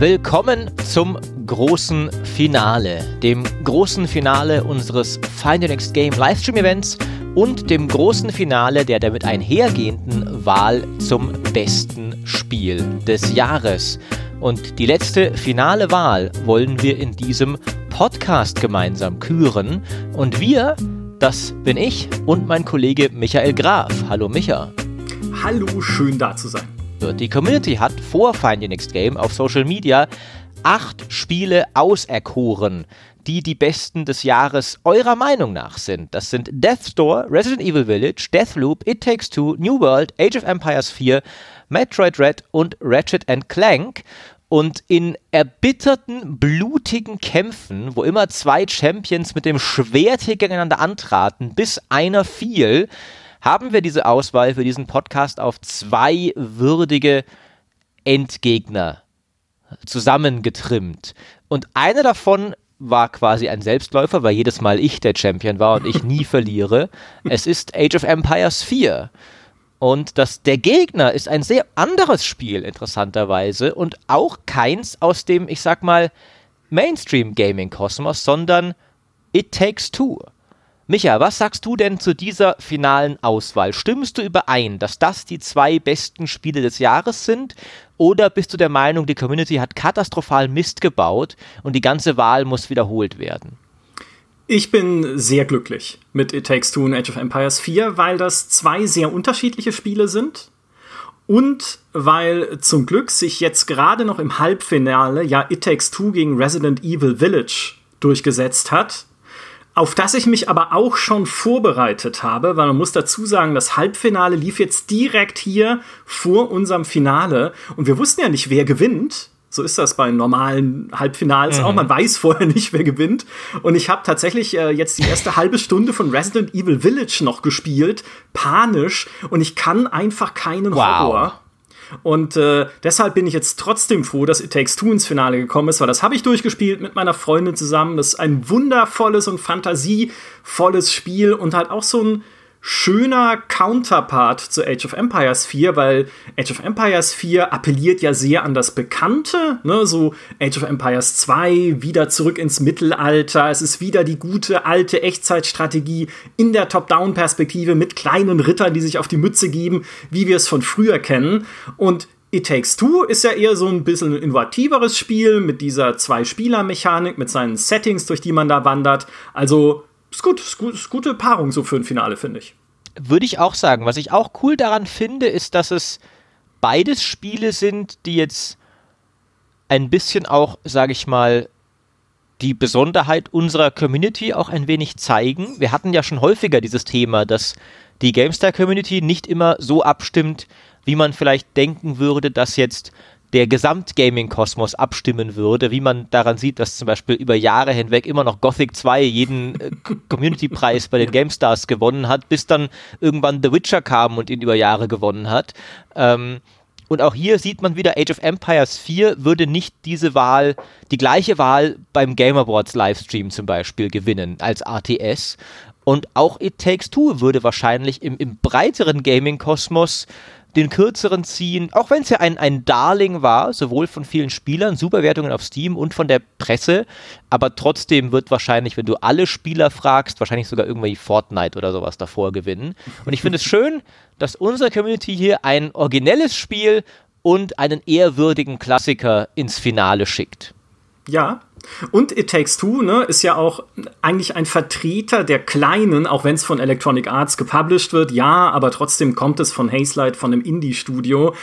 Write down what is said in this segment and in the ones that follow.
Willkommen zum großen Finale, dem großen Finale unseres Find the Next Game Livestream Events und dem großen Finale der damit einhergehenden Wahl zum besten Spiel des Jahres. Und die letzte finale Wahl wollen wir in diesem Podcast gemeinsam küren. Und wir, das bin ich und mein Kollege Michael Graf. Hallo Micha. Hallo, schön da zu sein. Die Community hat vor Find Your Next Game auf Social Media acht Spiele auserkoren, die die besten des Jahres eurer Meinung nach sind. Das sind Death Store, Resident Evil Village, Deathloop, It Takes Two, New World, Age of Empires 4, Metroid Red und Ratchet Clank. Und in erbitterten, blutigen Kämpfen, wo immer zwei Champions mit dem Schwert gegeneinander antraten, bis einer fiel, haben wir diese Auswahl für diesen Podcast auf zwei würdige Endgegner zusammengetrimmt. Und einer davon war quasi ein Selbstläufer, weil jedes Mal ich der Champion war und ich nie verliere. Es ist Age of Empires 4. Und das, der Gegner ist ein sehr anderes Spiel, interessanterweise, und auch keins aus dem, ich sag mal, Mainstream-Gaming-Kosmos, sondern It Takes Two. Micha, was sagst du denn zu dieser finalen Auswahl? Stimmst du überein, dass das die zwei besten Spiele des Jahres sind? Oder bist du der Meinung, die Community hat katastrophal Mist gebaut und die ganze Wahl muss wiederholt werden? Ich bin sehr glücklich mit It Takes Two und Age of Empires 4, weil das zwei sehr unterschiedliche Spiele sind. Und weil zum Glück sich jetzt gerade noch im Halbfinale ja It Takes Two gegen Resident Evil Village durchgesetzt hat auf das ich mich aber auch schon vorbereitet habe, weil man muss dazu sagen, das Halbfinale lief jetzt direkt hier vor unserem Finale und wir wussten ja nicht, wer gewinnt. So ist das bei normalen Halbfinals mhm. auch. Man weiß vorher nicht, wer gewinnt. Und ich habe tatsächlich äh, jetzt die erste halbe Stunde von Resident Evil Village noch gespielt, panisch. Und ich kann einfach keinen wow. Horror. Und äh, deshalb bin ich jetzt trotzdem froh, dass It Takes Two ins Finale gekommen ist, weil das habe ich durchgespielt mit meiner Freundin zusammen. Das ist ein wundervolles und fantasievolles Spiel und halt auch so ein schöner Counterpart zu Age of Empires 4, weil Age of Empires 4 appelliert ja sehr an das Bekannte, ne? so Age of Empires 2, wieder zurück ins Mittelalter, es ist wieder die gute alte Echtzeitstrategie in der Top-Down-Perspektive mit kleinen Rittern, die sich auf die Mütze geben, wie wir es von früher kennen. Und It Takes Two ist ja eher so ein bisschen ein innovativeres Spiel mit dieser Zwei-Spieler-Mechanik, mit seinen Settings, durch die man da wandert. Also ist gut, ist gut, ist gute Paarung so für ein Finale, finde ich. Würde ich auch sagen. Was ich auch cool daran finde, ist, dass es beides Spiele sind, die jetzt ein bisschen auch, sage ich mal, die Besonderheit unserer Community auch ein wenig zeigen. Wir hatten ja schon häufiger dieses Thema, dass die GameStar-Community nicht immer so abstimmt, wie man vielleicht denken würde, dass jetzt der Gesamt-Gaming-Kosmos abstimmen würde, wie man daran sieht, dass zum Beispiel über Jahre hinweg immer noch Gothic 2 jeden äh, Community-Preis bei den GameStars gewonnen hat, bis dann irgendwann The Witcher kam und ihn über Jahre gewonnen hat. Ähm, und auch hier sieht man wieder, Age of Empires 4 würde nicht diese Wahl, die gleiche Wahl beim Game Awards Livestream zum Beispiel gewinnen als ATS. Und auch It Takes Two würde wahrscheinlich im, im breiteren Gaming-Kosmos den kürzeren ziehen, auch wenn es ja ein, ein Darling war, sowohl von vielen Spielern, Superwertungen auf Steam und von der Presse, aber trotzdem wird wahrscheinlich, wenn du alle Spieler fragst, wahrscheinlich sogar irgendwie Fortnite oder sowas davor gewinnen. Und ich finde es schön, dass unsere Community hier ein originelles Spiel und einen ehrwürdigen Klassiker ins Finale schickt. Ja, und It Takes Two ne, ist ja auch eigentlich ein Vertreter der Kleinen, auch wenn es von Electronic Arts gepublished wird. Ja, aber trotzdem kommt es von Hazelight, von einem Indie-Studio.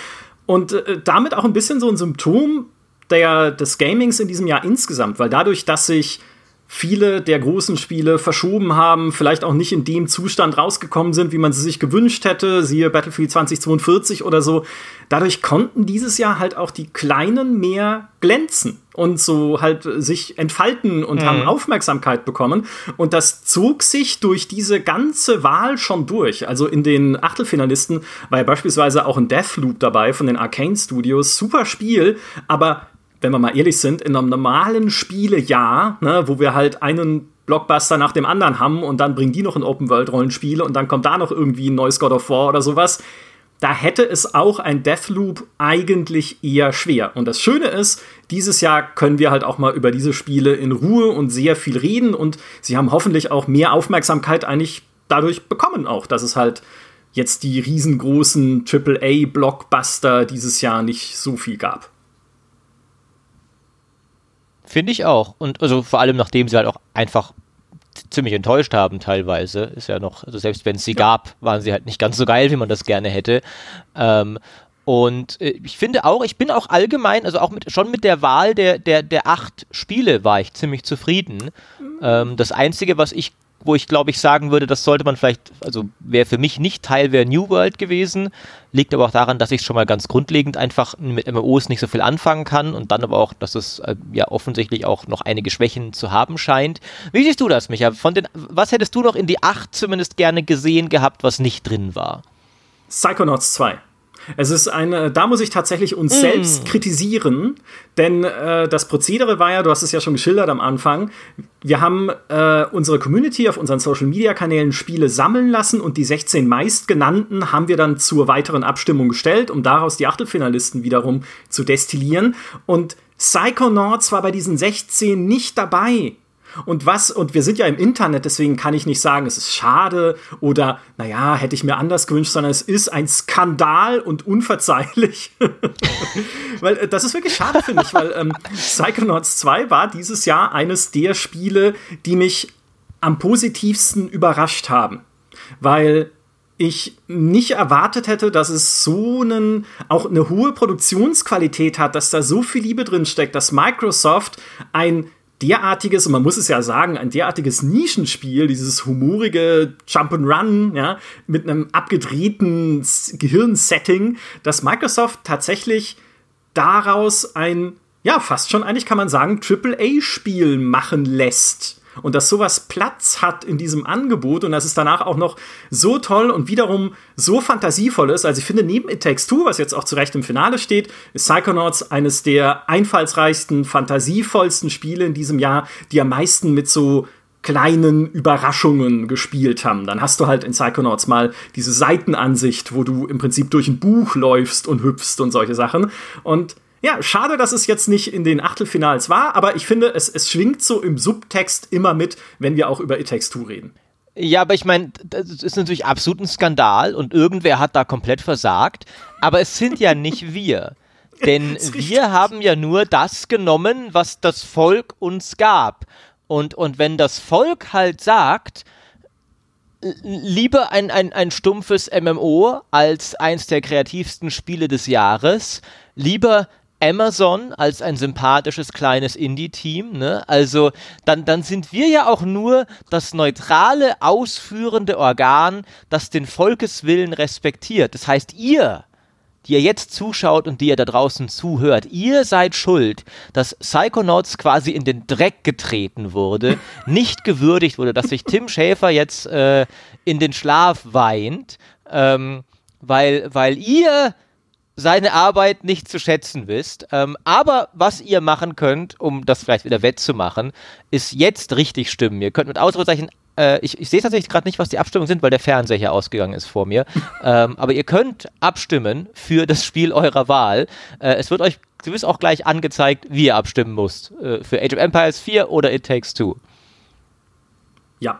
Und äh, damit auch ein bisschen so ein Symptom der, des Gamings in diesem Jahr insgesamt, weil dadurch, dass sich viele der großen Spiele verschoben haben, vielleicht auch nicht in dem Zustand rausgekommen sind, wie man sie sich gewünscht hätte, siehe Battlefield 2042 oder so. Dadurch konnten dieses Jahr halt auch die Kleinen mehr glänzen und so halt sich entfalten und mhm. haben Aufmerksamkeit bekommen. Und das zog sich durch diese ganze Wahl schon durch. Also in den Achtelfinalisten war ja beispielsweise auch ein Deathloop dabei von den Arcane Studios. Super Spiel, aber wenn wir mal ehrlich sind, in einem normalen Spielejahr, ne, wo wir halt einen Blockbuster nach dem anderen haben und dann bringen die noch ein Open-World-Rollenspiel und dann kommt da noch irgendwie ein neues God of War oder sowas. da hätte es auch ein Deathloop eigentlich eher schwer. Und das Schöne ist, dieses Jahr können wir halt auch mal über diese Spiele in Ruhe und sehr viel reden und sie haben hoffentlich auch mehr Aufmerksamkeit eigentlich dadurch bekommen auch, dass es halt jetzt die riesengroßen AAA-Blockbuster dieses Jahr nicht so viel gab. Finde ich auch. Und also vor allem, nachdem sie halt auch einfach ziemlich enttäuscht haben teilweise. Ist ja noch, also selbst wenn es sie ja. gab, waren sie halt nicht ganz so geil, wie man das gerne hätte. Ähm, und äh, ich finde auch, ich bin auch allgemein, also auch mit, schon mit der Wahl der, der, der acht Spiele war ich ziemlich zufrieden. Mhm. Ähm, das Einzige, was ich wo ich glaube ich sagen würde, das sollte man vielleicht, also wäre für mich nicht Teil wäre New World gewesen, liegt aber auch daran, dass ich schon mal ganz grundlegend einfach mit MMOs nicht so viel anfangen kann und dann aber auch, dass es äh, ja offensichtlich auch noch einige Schwächen zu haben scheint. Wie siehst du das, Micha? Von den, was hättest du noch in die 8 zumindest gerne gesehen gehabt, was nicht drin war? Psychonauts 2. Es ist eine, da muss ich tatsächlich uns mm. selbst kritisieren, denn äh, das Prozedere war ja, du hast es ja schon geschildert am Anfang, wir haben äh, unsere Community auf unseren Social Media Kanälen Spiele sammeln lassen und die 16 meistgenannten haben wir dann zur weiteren Abstimmung gestellt, um daraus die Achtelfinalisten wiederum zu destillieren. Und Psychonauts war bei diesen 16 nicht dabei. Und was, und wir sind ja im Internet, deswegen kann ich nicht sagen, es ist schade oder, naja, hätte ich mir anders gewünscht, sondern es ist ein Skandal und unverzeihlich. weil äh, das ist wirklich schade, finde ich, weil ähm, Psychonauts 2 war dieses Jahr eines der Spiele, die mich am positivsten überrascht haben. Weil ich nicht erwartet hätte, dass es so einen, auch eine hohe Produktionsqualität hat, dass da so viel Liebe drin steckt, dass Microsoft ein derartiges, und man muss es ja sagen, ein derartiges Nischenspiel, dieses humorige Jump'n'Run, ja, mit einem abgedrehten Gehirnsetting, dass Microsoft tatsächlich daraus ein, ja, fast schon eigentlich kann man sagen, AAA-Spiel machen lässt und dass sowas Platz hat in diesem Angebot und dass es danach auch noch so toll und wiederum so fantasievoll ist. Also ich finde, neben It Takes Two, was jetzt auch zu Recht im Finale steht, ist Psychonauts eines der einfallsreichsten, fantasievollsten Spiele in diesem Jahr, die am meisten mit so kleinen Überraschungen gespielt haben. Dann hast du halt in Psychonauts mal diese Seitenansicht, wo du im Prinzip durch ein Buch läufst und hüpfst und solche Sachen. Und ja, schade, dass es jetzt nicht in den Achtelfinals war, aber ich finde, es, es schwingt so im Subtext immer mit, wenn wir auch über It Takes Two reden. Ja, aber ich meine, das ist natürlich absolut ein Skandal und irgendwer hat da komplett versagt. Aber es sind ja nicht wir. Denn wir haben ja nur das genommen, was das Volk uns gab. Und, und wenn das Volk halt sagt, lieber ein, ein, ein stumpfes MMO als eins der kreativsten Spiele des Jahres, lieber Amazon als ein sympathisches kleines Indie-Team, ne? Also dann, dann sind wir ja auch nur das neutrale, ausführende Organ, das den Volkeswillen respektiert. Das heißt, ihr, die ihr jetzt zuschaut und die ihr da draußen zuhört, ihr seid schuld, dass Psychonauts quasi in den Dreck getreten wurde, nicht gewürdigt wurde, dass sich Tim Schäfer jetzt äh, in den Schlaf weint, ähm, weil, weil ihr seine Arbeit nicht zu schätzen wisst. Ähm, aber was ihr machen könnt, um das vielleicht wieder wettzumachen, ist jetzt richtig stimmen. Ihr könnt mit Ausrufezeichen äh, ich, ich sehe tatsächlich gerade nicht, was die Abstimmungen sind, weil der Fernseher hier ausgegangen ist vor mir. ähm, aber ihr könnt abstimmen für das Spiel eurer Wahl. Äh, es wird euch gewiss auch gleich angezeigt, wie ihr abstimmen müsst. Äh, für Age of Empires 4 oder It Takes Two. Ja,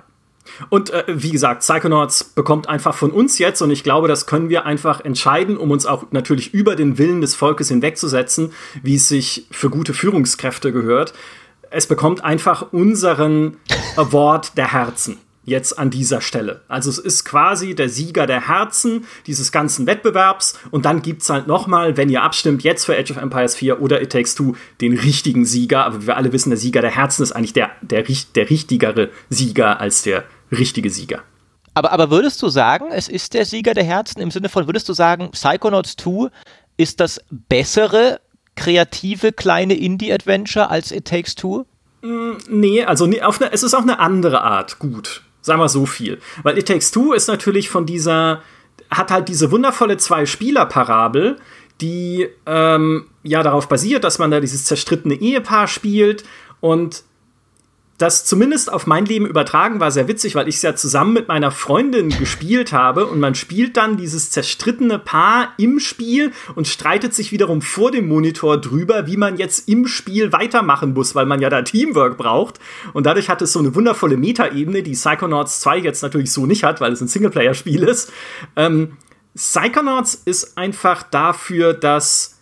und äh, wie gesagt, Psychonauts bekommt einfach von uns jetzt, und ich glaube, das können wir einfach entscheiden, um uns auch natürlich über den Willen des Volkes hinwegzusetzen, wie es sich für gute Führungskräfte gehört. Es bekommt einfach unseren Award der Herzen jetzt an dieser Stelle. Also es ist quasi der Sieger der Herzen dieses ganzen Wettbewerbs und dann gibt es halt nochmal, wenn ihr abstimmt, jetzt für Age of Empires 4 oder It Takes Two, den richtigen Sieger. Aber wir alle wissen, der Sieger der Herzen ist eigentlich der, der, der richtigere Sieger als der richtige Sieger. Aber, aber würdest du sagen, es ist der Sieger der Herzen im Sinne von, würdest du sagen, Psychonauts 2 ist das bessere kreative kleine Indie-Adventure als It Takes Two? Mm, nee, also nee, auf eine, es ist auch eine andere Art gut. Sagen wir so viel. Weil It Takes Two ist natürlich von dieser, hat halt diese wundervolle Zwei-Spieler-Parabel, die ähm, ja darauf basiert, dass man da dieses zerstrittene Ehepaar spielt und das zumindest auf mein Leben übertragen war sehr witzig, weil ich es ja zusammen mit meiner Freundin gespielt habe und man spielt dann dieses zerstrittene Paar im Spiel und streitet sich wiederum vor dem Monitor drüber, wie man jetzt im Spiel weitermachen muss, weil man ja da Teamwork braucht. Und dadurch hat es so eine wundervolle Metaebene, die Psychonauts 2 jetzt natürlich so nicht hat, weil es ein Singleplayer-Spiel ist. Ähm, Psychonauts ist einfach dafür, dass,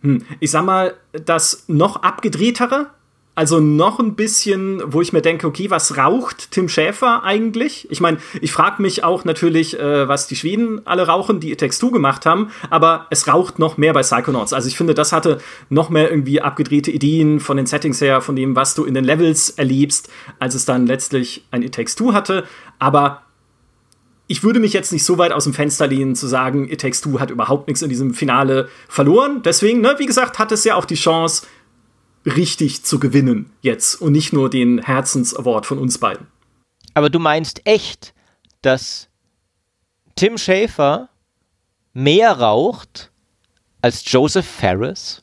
hm, ich sag mal, das noch abgedrehtere also noch ein bisschen, wo ich mir denke, okay, was raucht Tim Schäfer eigentlich? Ich meine, ich frage mich auch natürlich, äh, was die Schweden alle rauchen, die It 2 gemacht haben, aber es raucht noch mehr bei Psychonauts. Also ich finde, das hatte noch mehr irgendwie abgedrehte Ideen von den Settings her, von dem, was du in den Levels erlebst, als es dann letztlich ein It 2 hatte. Aber ich würde mich jetzt nicht so weit aus dem Fenster lehnen, zu sagen, It Takes Two hat überhaupt nichts in diesem Finale verloren. Deswegen, ne, wie gesagt, hat es ja auch die Chance, richtig zu gewinnen jetzt und nicht nur den Herzens-Award von uns beiden. Aber du meinst echt, dass Tim Schafer mehr raucht als Joseph Ferris?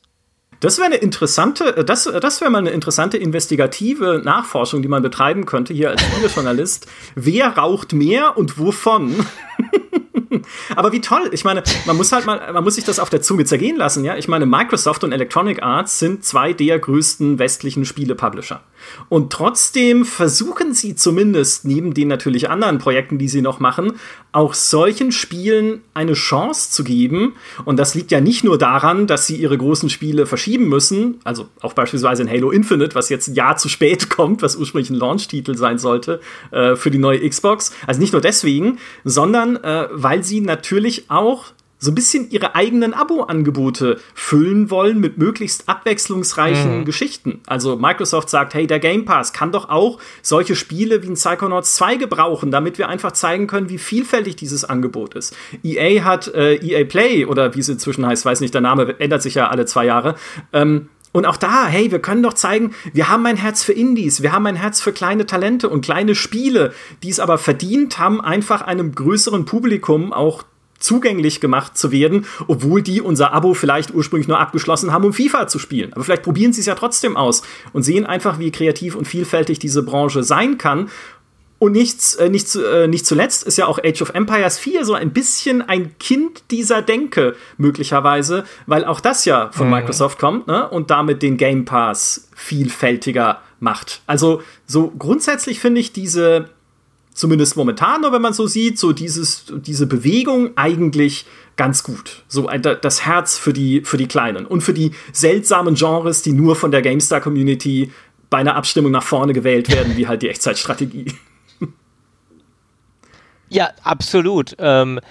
Das wäre eine interessante, das, das wäre mal eine interessante investigative Nachforschung, die man betreiben könnte hier als Videojournalist. Wer raucht mehr und wovon? Aber wie toll. Ich meine, man muss halt mal, man muss sich das auf der Zunge zergehen lassen, ja. Ich meine, Microsoft und Electronic Arts sind zwei der größten westlichen Spiele-Publisher. Und trotzdem versuchen sie zumindest, neben den natürlich anderen Projekten, die sie noch machen, auch solchen Spielen eine Chance zu geben. Und das liegt ja nicht nur daran, dass sie ihre großen Spiele verschieben müssen, also auch beispielsweise in Halo Infinite, was jetzt ein Jahr zu spät kommt, was ursprünglich ein Launch-Titel sein sollte äh, für die neue Xbox. Also nicht nur deswegen, sondern äh, weil sie natürlich auch so ein bisschen ihre eigenen Abo-Angebote füllen wollen mit möglichst abwechslungsreichen mhm. Geschichten. Also Microsoft sagt, hey, der Game Pass kann doch auch solche Spiele wie ein Psychonauts 2 gebrauchen, damit wir einfach zeigen können, wie vielfältig dieses Angebot ist. EA hat äh, EA Play oder wie es inzwischen heißt, weiß nicht, der Name ändert sich ja alle zwei Jahre. Ähm, und auch da, hey, wir können doch zeigen, wir haben ein Herz für Indies, wir haben ein Herz für kleine Talente und kleine Spiele, die es aber verdient haben, einfach einem größeren Publikum auch zugänglich gemacht zu werden, obwohl die unser Abo vielleicht ursprünglich nur abgeschlossen haben, um FIFA zu spielen. Aber vielleicht probieren sie es ja trotzdem aus und sehen einfach, wie kreativ und vielfältig diese Branche sein kann. Und nichts, äh, nicht, äh, nicht zuletzt ist ja auch Age of Empires 4 so ein bisschen ein Kind dieser Denke, möglicherweise, weil auch das ja von mhm. Microsoft kommt ne? und damit den Game Pass vielfältiger macht. Also, so grundsätzlich finde ich diese zumindest momentan, wenn man so sieht, so dieses, diese Bewegung eigentlich ganz gut. So das Herz für die, für die Kleinen und für die seltsamen Genres, die nur von der GameStar-Community bei einer Abstimmung nach vorne gewählt werden, wie halt die Echtzeitstrategie. Ja, absolut. Ähm,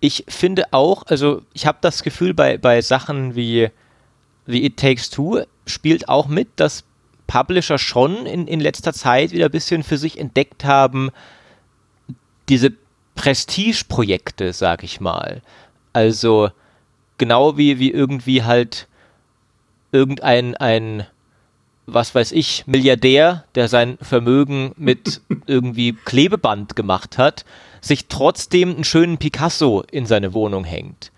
ich finde auch, also ich habe das Gefühl, bei, bei Sachen wie, wie It Takes Two spielt auch mit, dass Publisher schon in, in letzter Zeit wieder ein bisschen für sich entdeckt haben, diese Prestigeprojekte, sag ich mal. Also genau wie, wie irgendwie halt irgendein ein, was weiß ich, Milliardär, der sein Vermögen mit irgendwie Klebeband gemacht hat, sich trotzdem einen schönen Picasso in seine Wohnung hängt.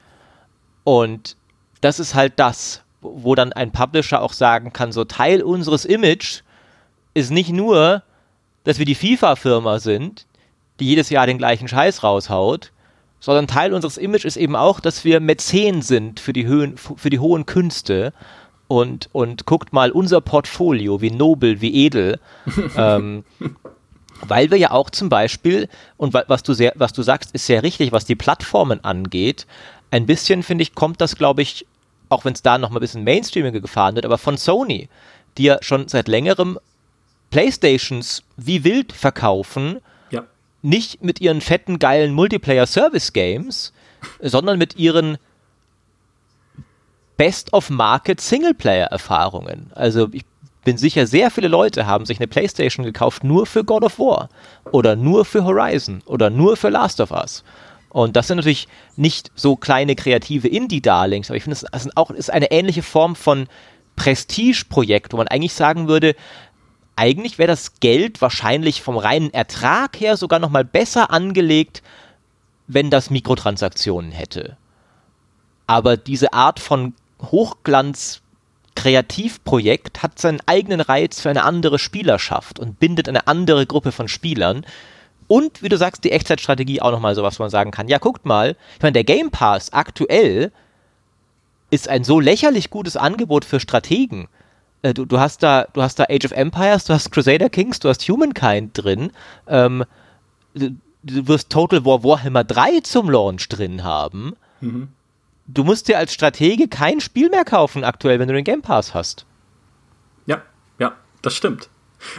Und das ist halt das, wo dann ein Publisher auch sagen kann, so Teil unseres Image ist nicht nur, dass wir die FIFA-Firma sind, die jedes Jahr den gleichen Scheiß raushaut, sondern Teil unseres Image ist eben auch, dass wir Mäzen sind für die, Höhen, für die hohen Künste und, und guckt mal unser Portfolio, wie nobel, wie edel. ähm, weil wir ja auch zum Beispiel, und was du, sehr, was du sagst, ist sehr richtig, was die Plattformen angeht, ein bisschen, finde ich, kommt das, glaube ich, auch wenn es da noch mal ein bisschen Mainstreaming gefahren wird, aber von Sony, die ja schon seit längerem Playstations wie wild verkaufen, ja. nicht mit ihren fetten, geilen Multiplayer-Service-Games, sondern mit ihren Best-of-Market Singleplayer-Erfahrungen. Also ich bin sicher, sehr viele Leute haben sich eine Playstation gekauft nur für God of War oder nur für Horizon oder nur für Last of Us. Und das sind natürlich nicht so kleine kreative Indie-Darlings, aber ich finde, es ist eine ähnliche Form von Prestige-Projekt, wo man eigentlich sagen würde, eigentlich wäre das Geld wahrscheinlich vom reinen Ertrag her sogar noch mal besser angelegt, wenn das Mikrotransaktionen hätte. Aber diese Art von Hochglanz Kreativprojekt hat seinen eigenen Reiz für eine andere Spielerschaft und bindet eine andere Gruppe von Spielern. Und wie du sagst, die Echtzeitstrategie auch nochmal so was man sagen kann. Ja, guckt mal, ich meine, der Game Pass aktuell ist ein so lächerlich gutes Angebot für Strategen. Äh, du, du, hast da, du hast da Age of Empires, du hast Crusader Kings, du hast Humankind drin. Ähm, du, du, wirst Total War Warhammer 3 zum Launch drin haben. Mhm. Du musst dir als Stratege kein Spiel mehr kaufen aktuell, wenn du den Game Pass hast. Ja, ja, das stimmt.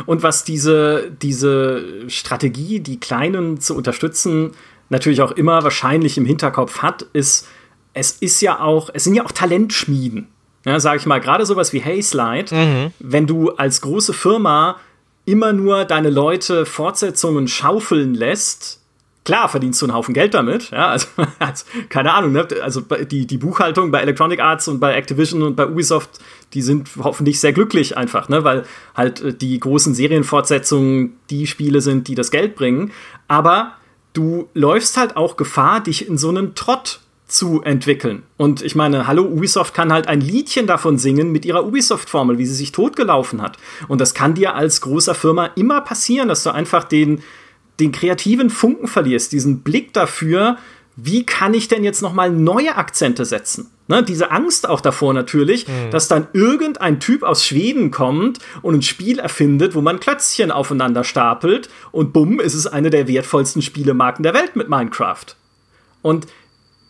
Und was diese, diese Strategie, die Kleinen zu unterstützen, natürlich auch immer wahrscheinlich im Hinterkopf hat, ist, es ist ja auch, es sind ja auch Talentschmieden. Ja, sag ich mal, gerade sowas wie Hayslide, mhm. wenn du als große Firma immer nur deine Leute Fortsetzungen schaufeln lässt, klar verdienst du einen Haufen Geld damit, ja, also, also keine Ahnung, ne? also die, die Buchhaltung bei Electronic Arts und bei Activision und bei Ubisoft, die sind hoffentlich sehr glücklich einfach, ne, weil halt äh, die großen Serienfortsetzungen die Spiele sind, die das Geld bringen, aber du läufst halt auch Gefahr, dich in so einen Trott zu entwickeln. Und ich meine, hallo, Ubisoft kann halt ein Liedchen davon singen mit ihrer Ubisoft-Formel, wie sie sich totgelaufen hat. Und das kann dir als großer Firma immer passieren, dass du einfach den, den kreativen Funken verlierst, diesen Blick dafür, wie kann ich denn jetzt nochmal neue Akzente setzen? Ne, diese Angst auch davor natürlich, mhm. dass dann irgendein Typ aus Schweden kommt und ein Spiel erfindet, wo man Klötzchen aufeinander stapelt und bumm, ist es eine der wertvollsten Spielemarken der Welt mit Minecraft. Und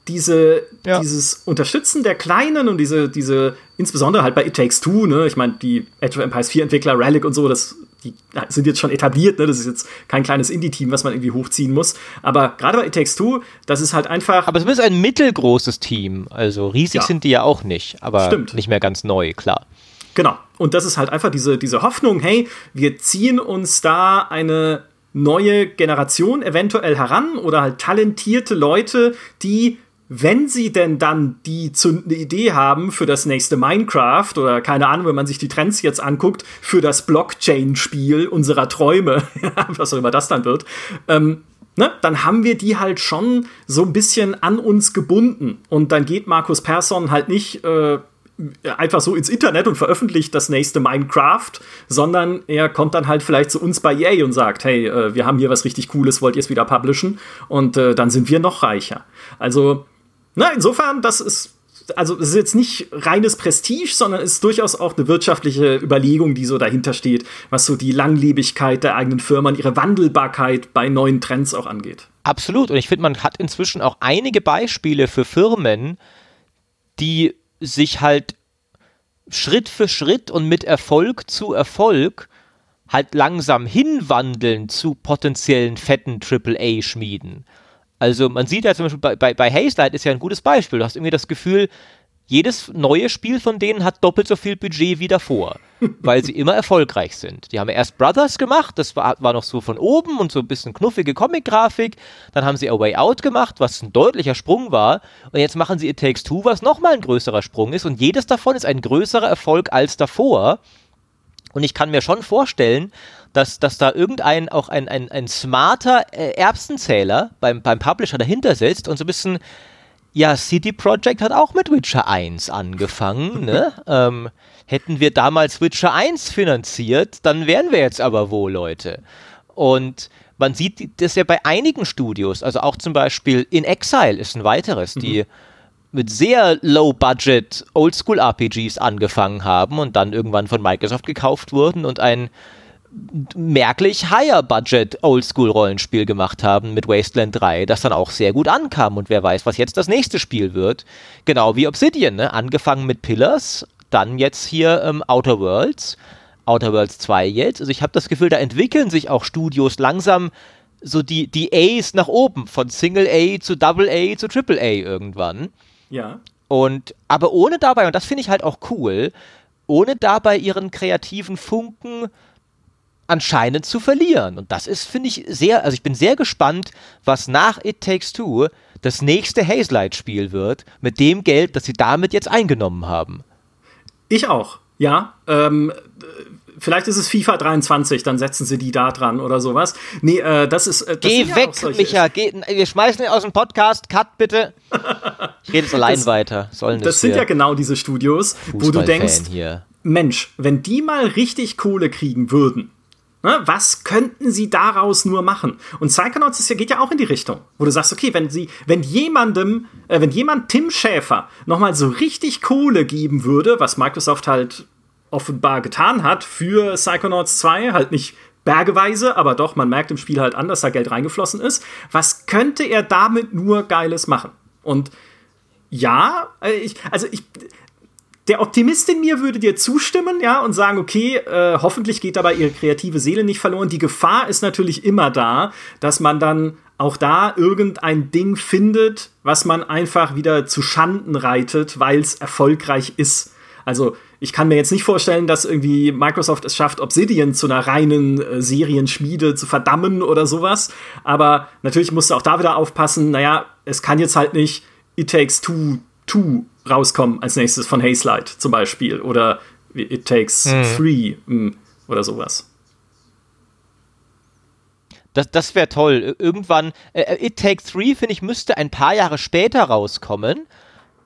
diese, ja. dieses Unterstützen der Kleinen und diese, diese, insbesondere halt bei It Takes Two, ne, ich meine, die Age of Empires 4 Entwickler, Relic und so, das, die sind jetzt schon etabliert, ne, das ist jetzt kein kleines Indie-Team, was man irgendwie hochziehen muss, aber gerade bei It Takes Two, das ist halt einfach. Aber es ist ein mittelgroßes Team, also riesig ja. sind die ja auch nicht, aber Stimmt. nicht mehr ganz neu, klar. Genau. Und das ist halt einfach diese, diese Hoffnung, hey, wir ziehen uns da eine neue Generation eventuell heran oder halt talentierte Leute, die wenn sie denn dann die zündende Idee haben für das nächste Minecraft oder keine Ahnung, wenn man sich die Trends jetzt anguckt, für das Blockchain-Spiel unserer Träume, was auch immer das dann wird, ähm, ne, dann haben wir die halt schon so ein bisschen an uns gebunden. Und dann geht Markus Persson halt nicht äh, einfach so ins Internet und veröffentlicht das nächste Minecraft, sondern er kommt dann halt vielleicht zu uns bei EA und sagt, hey, äh, wir haben hier was richtig Cooles, wollt ihr es wieder publishen? Und äh, dann sind wir noch reicher. Also na, insofern, das ist also es ist jetzt nicht reines Prestige, sondern es ist durchaus auch eine wirtschaftliche Überlegung, die so dahinter steht, was so die Langlebigkeit der eigenen Firma und ihre Wandelbarkeit bei neuen Trends auch angeht. Absolut. Und ich finde, man hat inzwischen auch einige Beispiele für Firmen, die sich halt Schritt für Schritt und mit Erfolg zu Erfolg halt langsam hinwandeln zu potenziellen fetten AAA-Schmieden. Also man sieht ja zum Beispiel bei, bei, bei Hazelight ist ja ein gutes Beispiel. Du hast irgendwie das Gefühl, jedes neue Spiel von denen hat doppelt so viel Budget wie davor, weil sie immer erfolgreich sind. Die haben erst Brothers gemacht, das war, war noch so von oben und so ein bisschen knuffige Comic-Grafik. Dann haben sie A Way Out gemacht, was ein deutlicher Sprung war. Und jetzt machen sie It Takes Two, was nochmal ein größerer Sprung ist. Und jedes davon ist ein größerer Erfolg als davor. Und ich kann mir schon vorstellen, dass, dass da irgendein, auch ein, ein, ein smarter äh, Erbsenzähler beim, beim Publisher dahinter sitzt und so ein bisschen, ja, City Project hat auch mit Witcher 1 angefangen, ne? ähm, hätten wir damals Witcher 1 finanziert, dann wären wir jetzt aber wo, Leute. Und man sieht das ja bei einigen Studios, also auch zum Beispiel In Exile ist ein weiteres, mhm. die mit sehr low-budget Oldschool-RPGs angefangen haben und dann irgendwann von Microsoft gekauft wurden und ein merklich higher budget Oldschool Rollenspiel gemacht haben mit Wasteland 3, das dann auch sehr gut ankam und wer weiß, was jetzt das nächste Spiel wird. Genau wie Obsidian, ne? angefangen mit Pillars, dann jetzt hier ähm, Outer Worlds, Outer Worlds 2 jetzt. Also ich habe das Gefühl, da entwickeln sich auch Studios langsam so die, die A's nach oben, von Single A zu Double A zu Triple A irgendwann. Ja. Und aber ohne dabei, und das finde ich halt auch cool, ohne dabei ihren kreativen Funken anscheinend zu verlieren. Und das ist, finde ich, sehr, also ich bin sehr gespannt, was nach It Takes Two das nächste Hazelight-Spiel wird, mit dem Geld, das sie damit jetzt eingenommen haben. Ich auch, ja. Ähm, vielleicht ist es FIFA 23, dann setzen sie die da dran oder sowas. Nee, äh, das ist. Äh, das Geh weg, ja Micha, geh, wir schmeißen ihn aus dem Podcast, cut bitte. Ich rede jetzt allein das, weiter. Sollen das sind ja genau diese Studios, wo du denkst, hier. Mensch, wenn die mal richtig Kohle kriegen würden, ne, was könnten sie daraus nur machen? Und Psychonauts ist ja, geht ja auch in die Richtung, wo du sagst, okay, wenn sie, wenn jemandem, äh, wenn jemand Tim Schäfer nochmal so richtig Kohle geben würde, was Microsoft halt offenbar getan hat für Psychonauts 2, halt nicht bergeweise, aber doch, man merkt im Spiel halt an, dass da Geld reingeflossen ist. Was könnte er damit nur Geiles machen? Und ja, äh, ich, also ich, der Optimist in mir würde dir zustimmen, ja, und sagen, okay, äh, hoffentlich geht dabei ihre kreative Seele nicht verloren. Die Gefahr ist natürlich immer da, dass man dann auch da irgendein Ding findet, was man einfach wieder zu Schanden reitet, weil es erfolgreich ist. Also ich kann mir jetzt nicht vorstellen, dass irgendwie Microsoft es schafft, Obsidian zu einer reinen äh, Serienschmiede zu verdammen oder sowas. Aber natürlich musst du auch da wieder aufpassen, naja, es kann jetzt halt nicht It Takes Two, Two rauskommen als nächstes von Hazelight zum Beispiel oder It Takes hm. Three hm, oder sowas. Das, das wäre toll. Irgendwann, äh, äh, It Takes Three, finde ich, müsste ein paar Jahre später rauskommen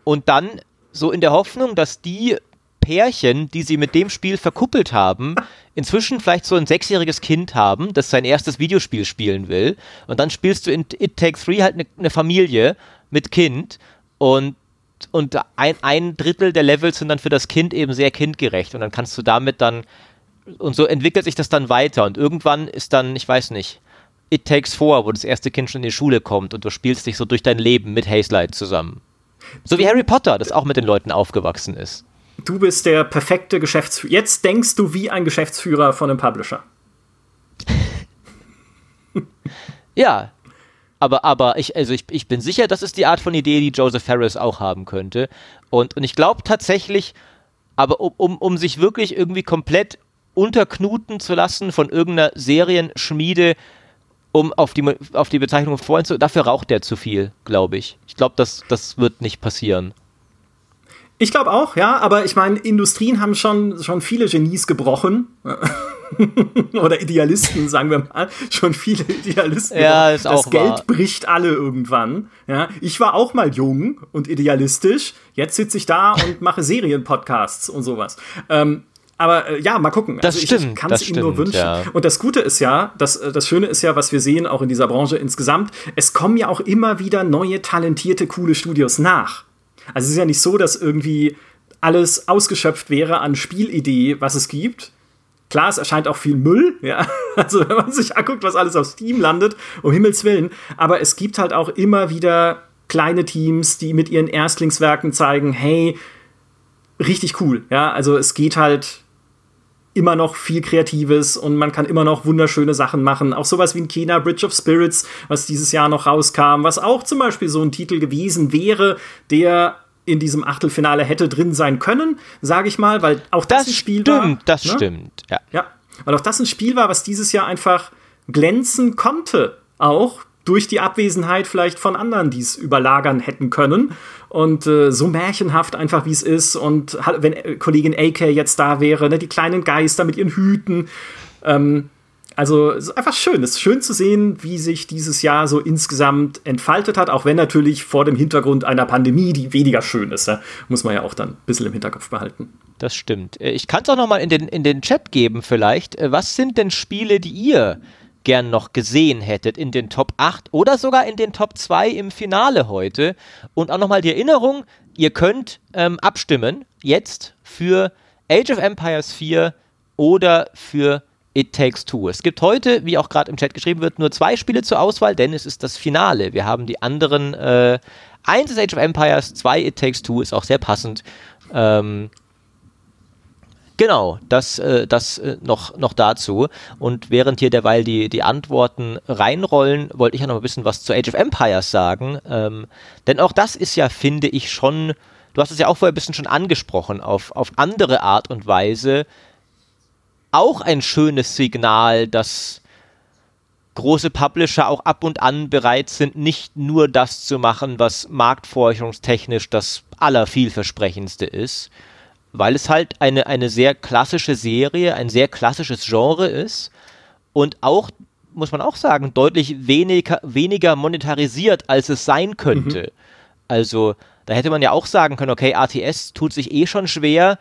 und dann so in der Hoffnung, dass die Pärchen, die sie mit dem Spiel verkuppelt haben, inzwischen vielleicht so ein sechsjähriges Kind haben, das sein erstes Videospiel spielen will. Und dann spielst du in It Takes Three halt eine ne Familie mit Kind und und ein, ein Drittel der Levels sind dann für das Kind eben sehr kindgerecht und dann kannst du damit dann und so entwickelt sich das dann weiter und irgendwann ist dann, ich weiß nicht, It Takes Four, wo das erste Kind schon in die Schule kommt und du spielst dich so durch dein Leben mit Hazelight zusammen. So wie Harry Potter, das auch mit den Leuten aufgewachsen ist. Du bist der perfekte Geschäftsführer. Jetzt denkst du wie ein Geschäftsführer von einem Publisher. ja, aber, aber ich, also ich, ich bin sicher, das ist die Art von Idee, die Joseph Harris auch haben könnte. Und, und ich glaube tatsächlich, aber um, um, um sich wirklich irgendwie komplett unterknuten zu lassen von irgendeiner Serienschmiede, um auf die, auf die Bezeichnung vorhin zu, dafür raucht der zu viel, glaube ich. Ich glaube, das, das wird nicht passieren. Ich glaube auch, ja, aber ich meine, Industrien haben schon, schon viele Genies gebrochen. Oder Idealisten, sagen wir mal. Schon viele Idealisten. Ja, ist das auch Geld wahr. bricht alle irgendwann. Ja, ich war auch mal jung und idealistisch. Jetzt sitze ich da und mache Serienpodcasts und sowas. Ähm, aber äh, ja, mal gucken. Das also stimmt, ich kann es ihm nur wünschen. ja. Und das Gute ist ja, das, äh, das Schöne ist ja, was wir sehen, auch in dieser Branche insgesamt, es kommen ja auch immer wieder neue, talentierte, coole Studios nach. Also es ist ja nicht so, dass irgendwie alles ausgeschöpft wäre an Spielidee, was es gibt. Klar, es erscheint auch viel Müll, ja. Also wenn man sich anguckt, was alles auf Steam landet, um Himmels Willen. Aber es gibt halt auch immer wieder kleine Teams, die mit ihren Erstlingswerken zeigen, hey, richtig cool, ja. Also es geht halt immer noch viel Kreatives und man kann immer noch wunderschöne Sachen machen. Auch sowas wie ein Kena Bridge of Spirits, was dieses Jahr noch rauskam, was auch zum Beispiel so ein Titel gewesen wäre, der in diesem Achtelfinale hätte drin sein können, sage ich mal, weil auch das, Das ein Spiel stimmt, war. das ne? stimmt, ja. Ja, weil auch das ein Spiel war, was dieses Jahr einfach glänzen konnte, auch durch die Abwesenheit vielleicht von anderen, die es überlagern hätten können. Und äh, so märchenhaft einfach, wie es ist. Und wenn äh, Kollegin AK jetzt da wäre, ne, die kleinen Geister mit ihren Hüten. Ähm, also es ist einfach schön. Es ist schön zu sehen, wie sich dieses Jahr so insgesamt entfaltet hat, auch wenn natürlich vor dem Hintergrund einer Pandemie, die weniger schön ist. Ne? Muss man ja auch dann ein bisschen im Hinterkopf behalten. Das stimmt. Äh, Ich kann es auch noch mal in den, in den Chat geben vielleicht. Äh, Was sind denn Spiele, die ihr gern noch gesehen hättet in den Top 8 oder sogar in den Top 2 im Finale heute? Und auch noch mal die Erinnerung, ihr könnt ähm, abstimmen jetzt für Age of Empires 4 oder für It Takes Two. Es gibt heute, wie auch gerade im Chat geschrieben wird, nur zwei Spiele zur Auswahl, denn es ist das Finale. Wir haben die anderen, äh, eins ist Age of Empires, zwei It Takes Two, ist auch sehr passend. Ähm, Genau, das, äh, das äh, noch, noch dazu. Und während hier derweil die, die Antworten reinrollen, wollte ich ja noch ein bisschen was zu Age of Empires sagen. Ähm, denn auch das ist ja, finde ich, schon, du hast es ja auch vorher ein bisschen schon angesprochen, auf, auf andere Art und Weise auch ein schönes Signal, dass große Publisher auch ab und an bereit sind, nicht nur das zu machen, was marktforschungstechnisch das allervielversprechendste ist, weil es halt eine, eine sehr klassische Serie, ein sehr klassisches Genre ist und auch, muss man auch sagen, deutlich weniger, weniger monetarisiert, als es sein könnte. Mhm. Also, da hätte man ja auch sagen können, okay, ATS tut sich eh schon schwer,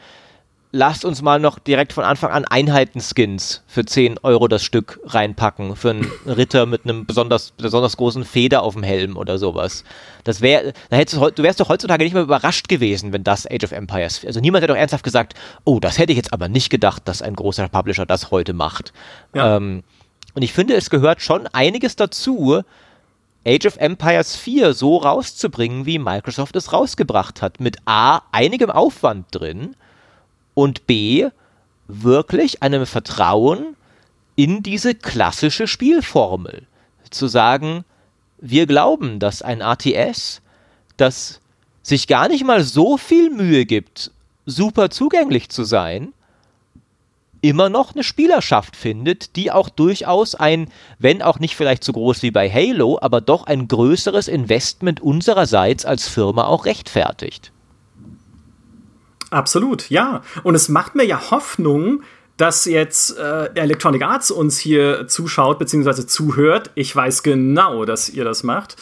lasst uns mal noch direkt von Anfang an Einheitenskins für 10 Euro das Stück reinpacken. Für einen Ritter mit einem besonders, besonders großen Feder auf dem Helm oder sowas. Das wäre, da hättest du, du wärst doch heutzutage nicht mehr überrascht gewesen, wenn das Age of Empires, also niemand hätte doch ernsthaft gesagt, oh, das hätte ich jetzt aber nicht gedacht, dass ein großer Publisher das heute macht. Ja. Ähm, und ich finde, es gehört schon einiges dazu, Age of Empires 4 so rauszubringen, wie Microsoft es rausgebracht hat. Mit A, einigem Aufwand drin und B, wirklich einem Vertrauen in diese klassische Spielformel. Zu sagen, wir glauben, dass ein ATS, das sich gar nicht mal so viel Mühe gibt, super zugänglich zu sein, immer noch eine Spielerschaft findet, die auch durchaus ein, wenn auch nicht vielleicht so groß wie bei Halo, aber doch ein größeres Investment unsererseits als Firma auch rechtfertigt. Absolut, ja. Und es macht mir ja Hoffnung, dass jetzt äh, Electronic Arts uns hier zuschaut bzw. zuhört. Ich weiß genau, dass ihr das macht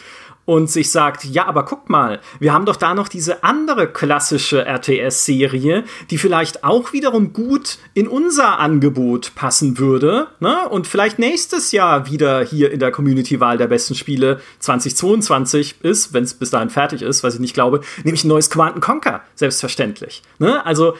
und sich sagt, ja, aber guck mal, wir haben doch da noch diese andere klassische RTS-Serie, die vielleicht auch wiederum gut in unser Angebot passen würde, ne? Und vielleicht nächstes Jahr wieder hier in der Community-Wahl der besten Spiele 2022 ist, wenn es bis dahin fertig ist, was ich nicht glaube, nämlich ein neues Command Conquer, selbstverständlich. Ne? Also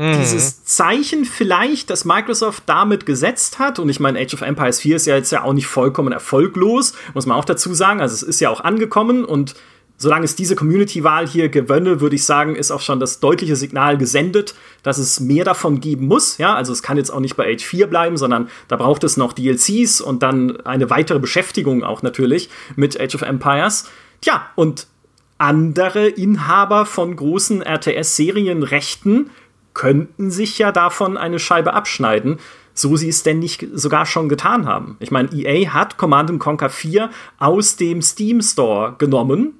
Mhm. Dieses Zeichen vielleicht, das Microsoft damit gesetzt hat, und ich meine, Age of Empires 4 ist ja jetzt ja auch nicht vollkommen erfolglos, muss man auch dazu sagen. Also es ist ja auch angekommen und solange es diese Community-Wahl hier gewönne, würde ich sagen, ist auch schon das deutliche Signal gesendet, dass es mehr davon geben muss. Ja, also es kann jetzt auch nicht bei Age 4 bleiben, sondern da braucht es noch DLCs und dann eine weitere Beschäftigung auch natürlich mit Age of Empires. Tja, und andere Inhaber von großen RTS-Serienrechten könnten sich ja davon eine Scheibe abschneiden, so sie es denn nicht sogar schon getan haben. Ich meine, EA hat Command Conquer 4 aus dem Steam Store genommen.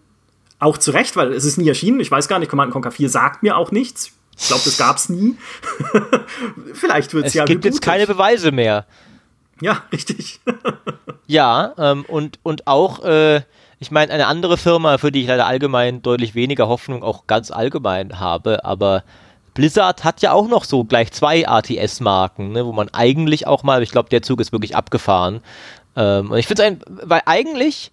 Auch zu Recht, weil es ist nie erschienen. Ich weiß gar nicht, Command Conquer 4 sagt mir auch nichts. Ich glaube, das gab es nie. Vielleicht wird es ja Es gibt jetzt keine Beweise mehr. Ja, richtig. ja, ähm, und, und auch, äh, ich meine, eine andere Firma, für die ich leider allgemein deutlich weniger Hoffnung auch ganz allgemein habe, aber Blizzard hat ja auch noch so gleich zwei ATS-Marken, ne, wo man eigentlich auch mal, ich glaube, der Zug ist wirklich abgefahren. Ähm, und ich finde es ein, weil eigentlich,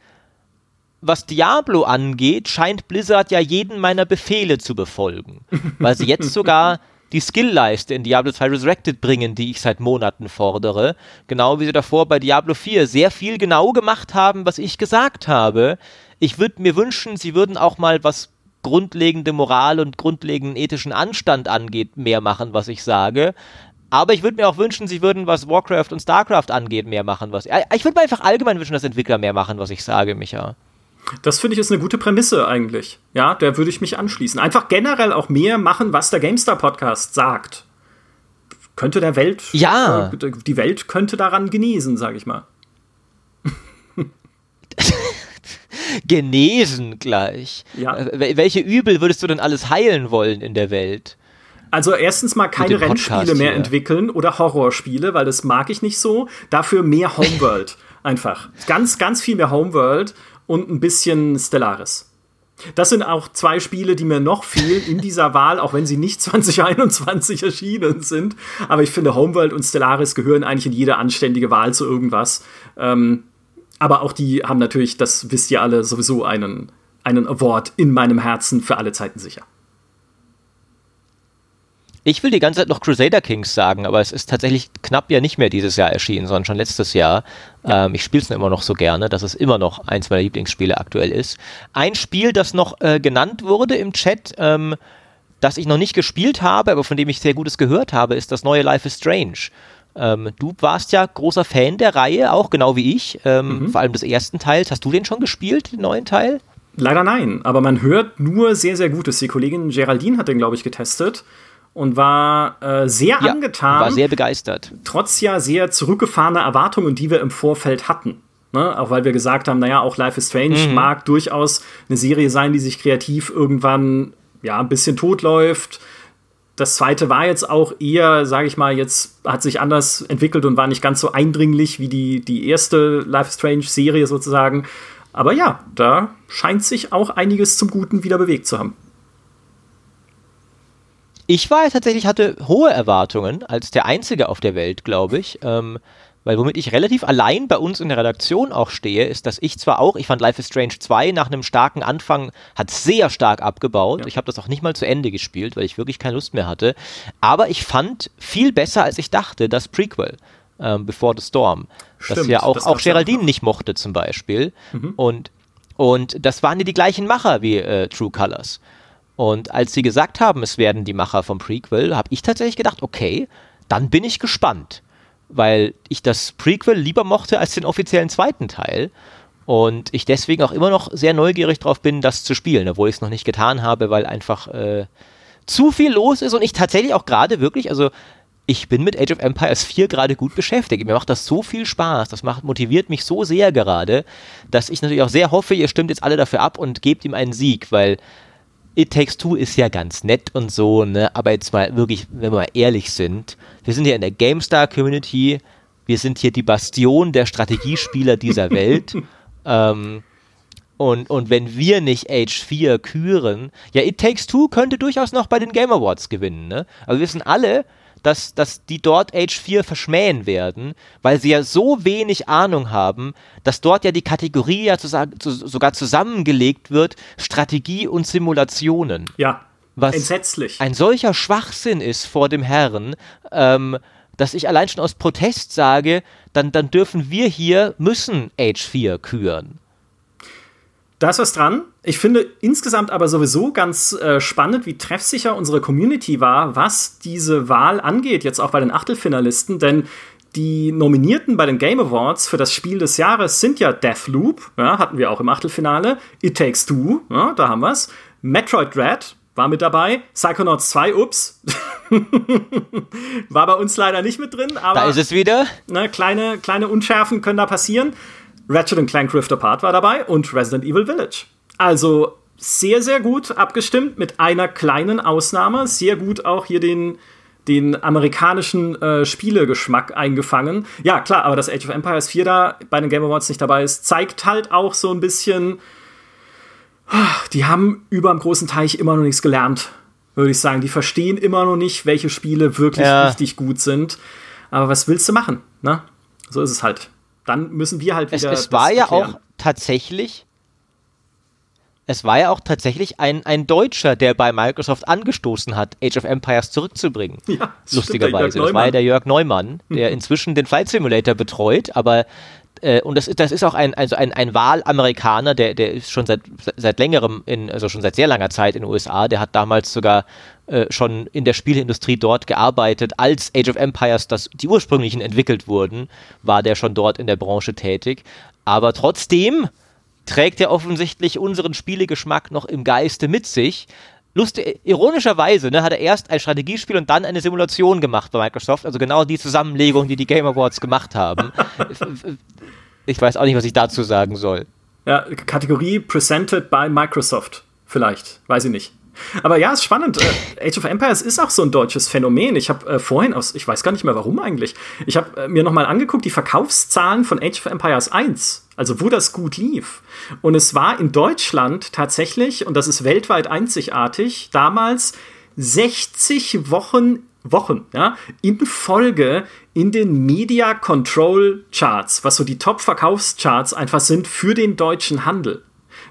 was Diablo angeht, scheint Blizzard ja jeden meiner Befehle zu befolgen. weil sie jetzt sogar die Skillleiste in Diablo 2 Resurrected bringen, die ich seit Monaten fordere. Genau wie sie davor bei Diablo 4 sehr viel genau gemacht haben, was ich gesagt habe. Ich würde mir wünschen, sie würden auch mal was grundlegende Moral und grundlegenden ethischen Anstand angeht, mehr machen, was ich sage. Aber ich würde mir auch wünschen, sie würden, was Warcraft und Starcraft angeht, mehr machen, was. Ich würde mir einfach allgemein wünschen, dass Entwickler mehr machen, was ich sage, Micha. Das finde ich ist eine gute Prämisse eigentlich. Ja, der würde ich mich anschließen. Einfach generell auch mehr machen, was der GameStar Podcast sagt. Könnte der Welt. Ja. Äh, die Welt könnte daran genießen, sage ich mal. genesen gleich. Ja. Äh, welche Übel würdest du denn alles heilen wollen in der Welt? Also erstens mal keine Rennspiele mehr hier. entwickeln oder Horrorspiele, weil das mag ich nicht so. Dafür mehr Homeworld einfach. Ganz, ganz viel mehr Homeworld und ein bisschen Stellaris. Das sind auch zwei Spiele, die mir noch fehlen in dieser Wahl, auch wenn sie nicht 2021 erschienen sind. Aber ich finde, Homeworld und Stellaris gehören eigentlich in jede anständige Wahl zu irgendwas. Ähm, aber auch die haben natürlich, das wisst ihr alle, sowieso einen, einen Award in meinem Herzen für alle Zeiten sicher. Ich will die ganze Zeit noch Crusader Kings sagen, aber es ist tatsächlich knapp ja nicht mehr dieses Jahr erschienen, sondern schon letztes Jahr. Ja. Ähm, ich spiele es immer noch so gerne, dass es immer noch eins meiner Lieblingsspiele aktuell ist. Ein Spiel, das noch äh, genannt wurde im Chat, ähm, das ich noch nicht gespielt habe, aber von dem ich sehr Gutes gehört habe, ist das neue Life is Strange. Ähm, du warst ja großer Fan der Reihe, auch genau wie ich, ähm, mhm. vor allem des ersten Teils. Hast du den schon gespielt, den neuen Teil? Leider nein, aber man hört nur sehr, sehr Gutes. Die Kollegin Geraldine hat den, glaube ich, getestet und war äh, sehr ja, angetan. War sehr begeistert. Trotz ja sehr zurückgefahrener Erwartungen, die wir im Vorfeld hatten. Ne? Auch weil wir gesagt haben, naja, auch Life is Strange mhm. mag durchaus eine Serie sein, die sich kreativ irgendwann ja ein bisschen totläuft das zweite war jetzt auch eher, sage ich mal, jetzt hat sich anders entwickelt und war nicht ganz so eindringlich wie die, die erste Life Strange Serie sozusagen. Aber ja, da scheint sich auch einiges zum Guten wieder bewegt zu haben. Ich war tatsächlich, hatte hohe Erwartungen, als der Einzige auf der Welt, glaube ich. Ähm, weil womit ich relativ allein bei uns in der Redaktion auch stehe, ist, dass ich zwar auch, ich fand Life is Strange 2 nach einem starken Anfang hat sehr stark abgebaut. Ja. Ich habe das auch nicht mal zu Ende gespielt, weil ich wirklich keine Lust mehr hatte. Aber ich fand viel besser, als ich dachte, das Prequel. Ähm, Before the Storm. Stimmt, das ja auch, das auch Geraldine nicht mochte zum Beispiel. Mhm. Und, und das waren ja die gleichen Macher wie äh, True Colors. Und als sie gesagt haben, es werden die Macher vom Prequel, habe ich tatsächlich gedacht, okay, dann bin ich gespannt weil ich das Prequel lieber mochte als den offiziellen zweiten Teil. Und ich deswegen auch immer noch sehr neugierig drauf bin, das zu spielen, obwohl ich es noch nicht getan habe, weil einfach äh, zu viel los ist und ich tatsächlich auch gerade wirklich, also ich bin mit Age of Empires 4 gerade gut beschäftigt. Mir macht das so viel Spaß, das macht, motiviert mich so sehr gerade, dass ich natürlich auch sehr hoffe, ihr stimmt jetzt alle dafür ab und gebt ihm einen Sieg, weil It Takes Two ist ja ganz nett und so, ne? Aber jetzt mal wirklich, wenn wir mal ehrlich sind, wir sind ja in der GameStar-Community, wir sind hier die Bastion der Strategiespieler dieser Welt. ähm, und, und wenn wir nicht Age 4 küren, ja, It Takes Two könnte durchaus noch bei den Game Awards gewinnen, ne? Aber wir wissen alle, dass, dass die dort Age 4 verschmähen werden, weil sie ja so wenig Ahnung haben, dass dort ja die Kategorie ja zu, zu, sogar zusammengelegt wird, Strategie und Simulationen. Ja. Was Entsetzlich. ein solcher Schwachsinn ist vor dem Herrn, ähm, dass ich allein schon aus Protest sage, dann, dann dürfen wir hier, müssen Age 4 küren. Da ist was dran. Ich finde insgesamt aber sowieso ganz äh, spannend, wie treffsicher unsere Community war, was diese Wahl angeht, jetzt auch bei den Achtelfinalisten, denn die Nominierten bei den Game Awards für das Spiel des Jahres sind ja Deathloop, ja, hatten wir auch im Achtelfinale, It Takes Two, ja, da haben wir's, Metroid Dread war mit dabei, Psychonauts 2, ups, war bei uns leider nicht mit drin, aber da ist es wieder. Ne, kleine, kleine Unschärfen können da passieren. Ratchet Clank Rift Apart war dabei und Resident Evil Village. Also sehr, sehr gut abgestimmt mit einer kleinen Ausnahme. Sehr gut auch hier den, den amerikanischen äh, Spielegeschmack eingefangen. Ja, klar, aber dass Age of Empires 4 da bei den Game Awards nicht dabei ist, zeigt halt auch so ein bisschen, die haben über dem großen Teich immer noch nichts gelernt, würde ich sagen. Die verstehen immer noch nicht, welche Spiele wirklich ja. richtig gut sind. Aber was willst du machen? Ne? So ist es halt dann müssen wir halt wieder. Es, es war ja auch tatsächlich. Es war ja auch tatsächlich ein, ein Deutscher, der bei Microsoft angestoßen hat, Age of Empires zurückzubringen. Ja, das lustigerweise. Das war ja der Jörg Neumann, der inzwischen den Flight Simulator betreut, aber äh, und das ist, das ist auch ein, also ein, ein Wahlamerikaner, der, der ist schon seit, seit längerem, in, also schon seit sehr langer Zeit in den USA, der hat damals sogar äh, schon in der Spieleindustrie dort gearbeitet, als Age of Empires, das, die ursprünglichen entwickelt wurden, war der schon dort in der Branche tätig. Aber trotzdem trägt er offensichtlich unseren Spielegeschmack noch im Geiste mit sich. Lustig, ironischerweise ne, hat er erst ein Strategiespiel und dann eine Simulation gemacht bei Microsoft. Also genau die Zusammenlegung, die die Game Awards gemacht haben. ich weiß auch nicht, was ich dazu sagen soll. Ja, Kategorie Presented by Microsoft. Vielleicht, weiß ich nicht. Aber ja, ist spannend. Äh, Age of Empires ist auch so ein deutsches Phänomen. Ich habe äh, vorhin aus, ich weiß gar nicht mehr warum eigentlich, ich habe äh, mir nochmal angeguckt, die Verkaufszahlen von Age of Empires 1, also wo das gut lief. Und es war in Deutschland tatsächlich, und das ist weltweit einzigartig, damals 60 Wochen Wochen, ja, in Folge in den Media Control Charts, was so die Top-Verkaufscharts einfach sind für den deutschen Handel.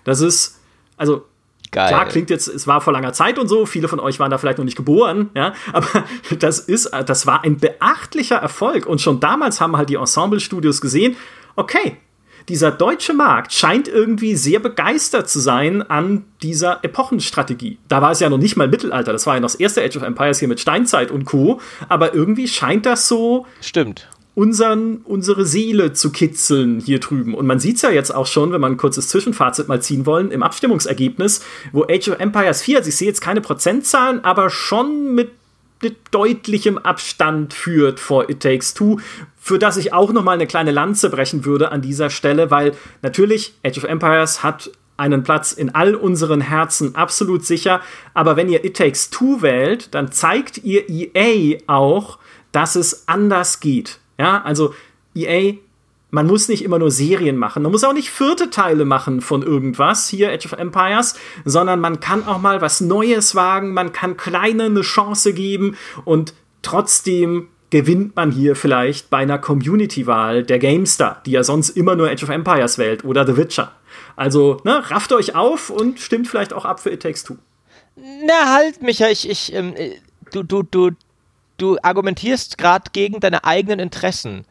Das ist, also Geil. Klar, klingt jetzt, es war vor langer Zeit und so, viele von euch waren da vielleicht noch nicht geboren, ja, aber das ist, das war ein beachtlicher Erfolg und schon damals haben halt die Ensemble-Studios gesehen, okay, dieser deutsche Markt scheint irgendwie sehr begeistert zu sein an dieser Epochenstrategie. Da war es ja noch nicht mal Mittelalter, das war ja noch das erste Age of Empires hier mit Steinzeit und Co. Aber irgendwie scheint das so. Stimmt unseren, unsere Seele zu kitzeln hier drüben. Und man sieht es ja jetzt auch schon, wenn man ein kurzes Zwischenfazit mal ziehen wollen, im Abstimmungsergebnis, wo Age of Empires 4, also ich sehe jetzt keine Prozentzahlen, aber schon mit, mit deutlichem Abstand führt vor It Takes Two, für das ich auch noch mal eine kleine Lanze brechen würde an dieser Stelle, weil natürlich Age of Empires hat einen Platz in all unseren Herzen absolut sicher, aber wenn ihr It Takes Two wählt, dann zeigt ihr EA auch, dass es anders geht. Ja, also EA man muss nicht immer nur Serien machen. Man muss auch nicht vierte Teile machen von irgendwas, hier Age of Empires, sondern man kann auch mal was Neues wagen, man kann kleine eine Chance geben und trotzdem gewinnt man hier vielleicht bei einer Community-Wahl der GameStar, die ja sonst immer nur Age of Empires wählt oder The Witcher. Also, ne, rafft euch auf und stimmt vielleicht auch ab für It Takes Two. Na halt, Micha, ich, ich, ähm, äh, du, du, du, du argumentierst gerade gegen deine eigenen Interessen.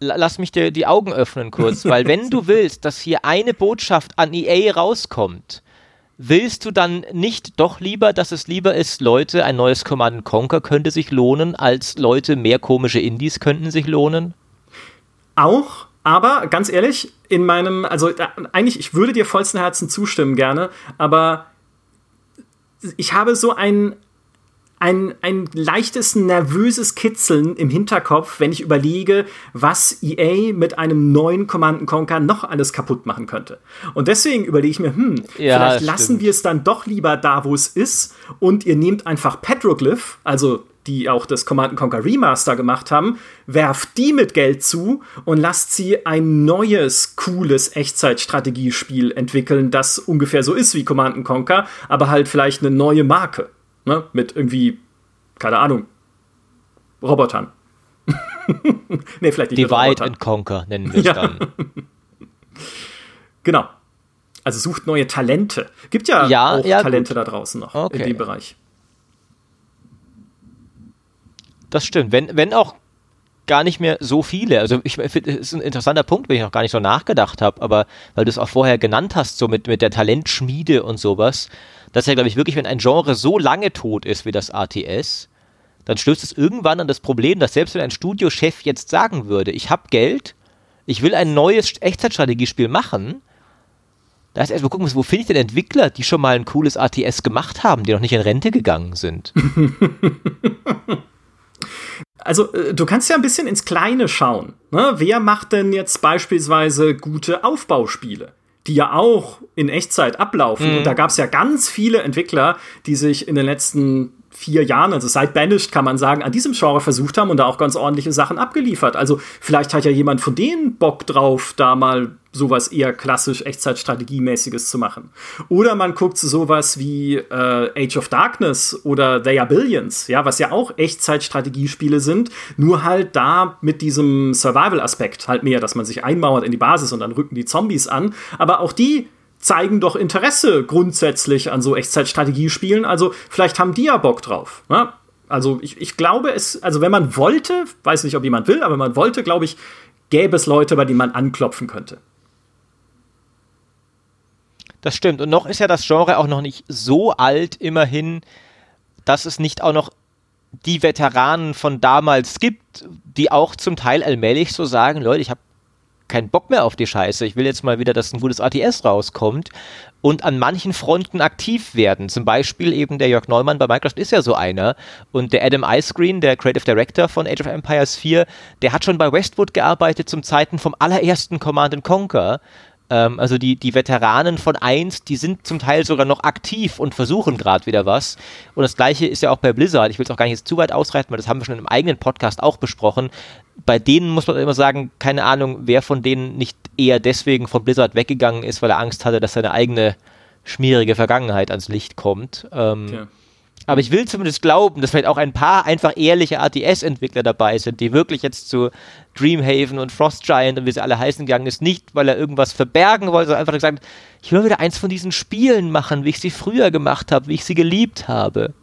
Lass mich dir die Augen öffnen kurz, weil wenn du willst, dass hier eine Botschaft an EA rauskommt, willst du dann nicht doch lieber, dass es lieber ist, Leute, ein neues Command Conquer könnte sich lohnen, als Leute, mehr komische Indies könnten sich lohnen? Auch, aber ganz ehrlich, in meinem, also äh, eigentlich, ich würde dir vollsten Herzen zustimmen gerne, aber ich habe so ein, ein, ein leichtes nervöses Kitzeln im Hinterkopf, wenn ich überlege, was EA mit einem neuen Command Conquer noch alles kaputt machen könnte. Und deswegen überlege ich mir, hm, ja, vielleicht lassen wir es dann doch lieber da, wo es ist und ihr nehmt einfach Petroglyph, also die auch das Command Conquer Remaster gemacht haben, werft die mit Geld zu und lasst sie ein neues, cooles Echtzeitstrategiespiel entwickeln, das ungefähr so ist wie Command Conquer, aber halt vielleicht eine neue Marke. Ne? Mit irgendwie, keine Ahnung, Robotern. nee, vielleicht nicht Divide and Conquer nennen wir es ja. dann. genau. Also sucht neue Talente. Gibt ja, ja auch ja, Talente gut. da draußen noch okay. in dem Bereich. Das stimmt. Wenn, wenn auch gar nicht mehr so viele. Also ich finde, es ist ein interessanter Punkt, wenn ich noch gar nicht so nachgedacht habe, aber weil du es auch vorher genannt hast, so mit, mit der Talentschmiede und sowas, dass ja, glaube ich, wirklich, wenn ein Genre so lange tot ist wie das ATS, dann stößt es irgendwann an das Problem, dass selbst wenn ein Studiochef jetzt sagen würde, ich habe Geld, ich will ein neues Echtzeitstrategiespiel machen, da ist erstmal gucken, wo finde ich denn Entwickler, die schon mal ein cooles ATS gemacht haben, die noch nicht in Rente gegangen sind. Also, äh, du kannst ja ein bisschen ins Kleine schauen. Ne? Wer macht denn jetzt beispielsweise gute Aufbauspiele? Die ja auch in Echtzeit ablaufen. Mhm. Und da gab es ja ganz viele Entwickler, die sich in den letzten vier Jahren, also seit Banished kann man sagen, an diesem Genre versucht haben und da auch ganz ordentliche Sachen abgeliefert. Also vielleicht hat ja jemand von denen Bock drauf, da mal sowas eher klassisch Echtzeitstrategiemäßiges zu machen. Oder man guckt sowas wie äh, Age of Darkness oder They Are Billions, ja, was ja auch Echtzeitstrategiespiele sind, nur halt da mit diesem Survival-Aspekt halt mehr, dass man sich einmauert in die Basis und dann rücken die Zombies an. Aber auch die zeigen doch Interesse grundsätzlich an so Echtzeitstrategiespielen. Also vielleicht haben die ja Bock drauf. Ne? Also ich, ich glaube es, also wenn man wollte, weiß nicht, ob jemand will, aber wenn man wollte, glaube ich, gäbe es Leute, bei denen man anklopfen könnte. Das stimmt. Und noch ist ja das Genre auch noch nicht so alt, immerhin, dass es nicht auch noch die Veteranen von damals gibt, die auch zum Teil allmählich so sagen, Leute, ich habe keinen Bock mehr auf die Scheiße. Ich will jetzt mal wieder, dass ein gutes ATS rauskommt und an manchen Fronten aktiv werden. Zum Beispiel eben der Jörg Neumann bei Microsoft ist ja so einer. Und der Adam Icescreen, der Creative Director von Age of Empires 4, der hat schon bei Westwood gearbeitet zum Zeiten vom allerersten Command Conquer ähm, also die, die Veteranen von 1, die sind zum Teil sogar noch aktiv und versuchen gerade wieder was. Und das gleiche ist ja auch bei Blizzard. Ich will es auch gar nicht jetzt zu weit ausreiten, weil das haben wir schon im eigenen Podcast auch besprochen. Bei denen muss man immer sagen, keine Ahnung, wer von denen nicht eher deswegen von Blizzard weggegangen ist, weil er Angst hatte, dass seine eigene schmierige Vergangenheit ans Licht kommt. Ähm, aber ich will zumindest glauben, dass vielleicht auch ein paar einfach ehrliche ATS-Entwickler dabei sind, die wirklich jetzt zu Dreamhaven und Frost Giant und wie sie alle heißen gegangen ist, nicht weil er irgendwas verbergen wollte, sondern einfach gesagt, ich will wieder eins von diesen Spielen machen, wie ich sie früher gemacht habe, wie ich sie geliebt habe.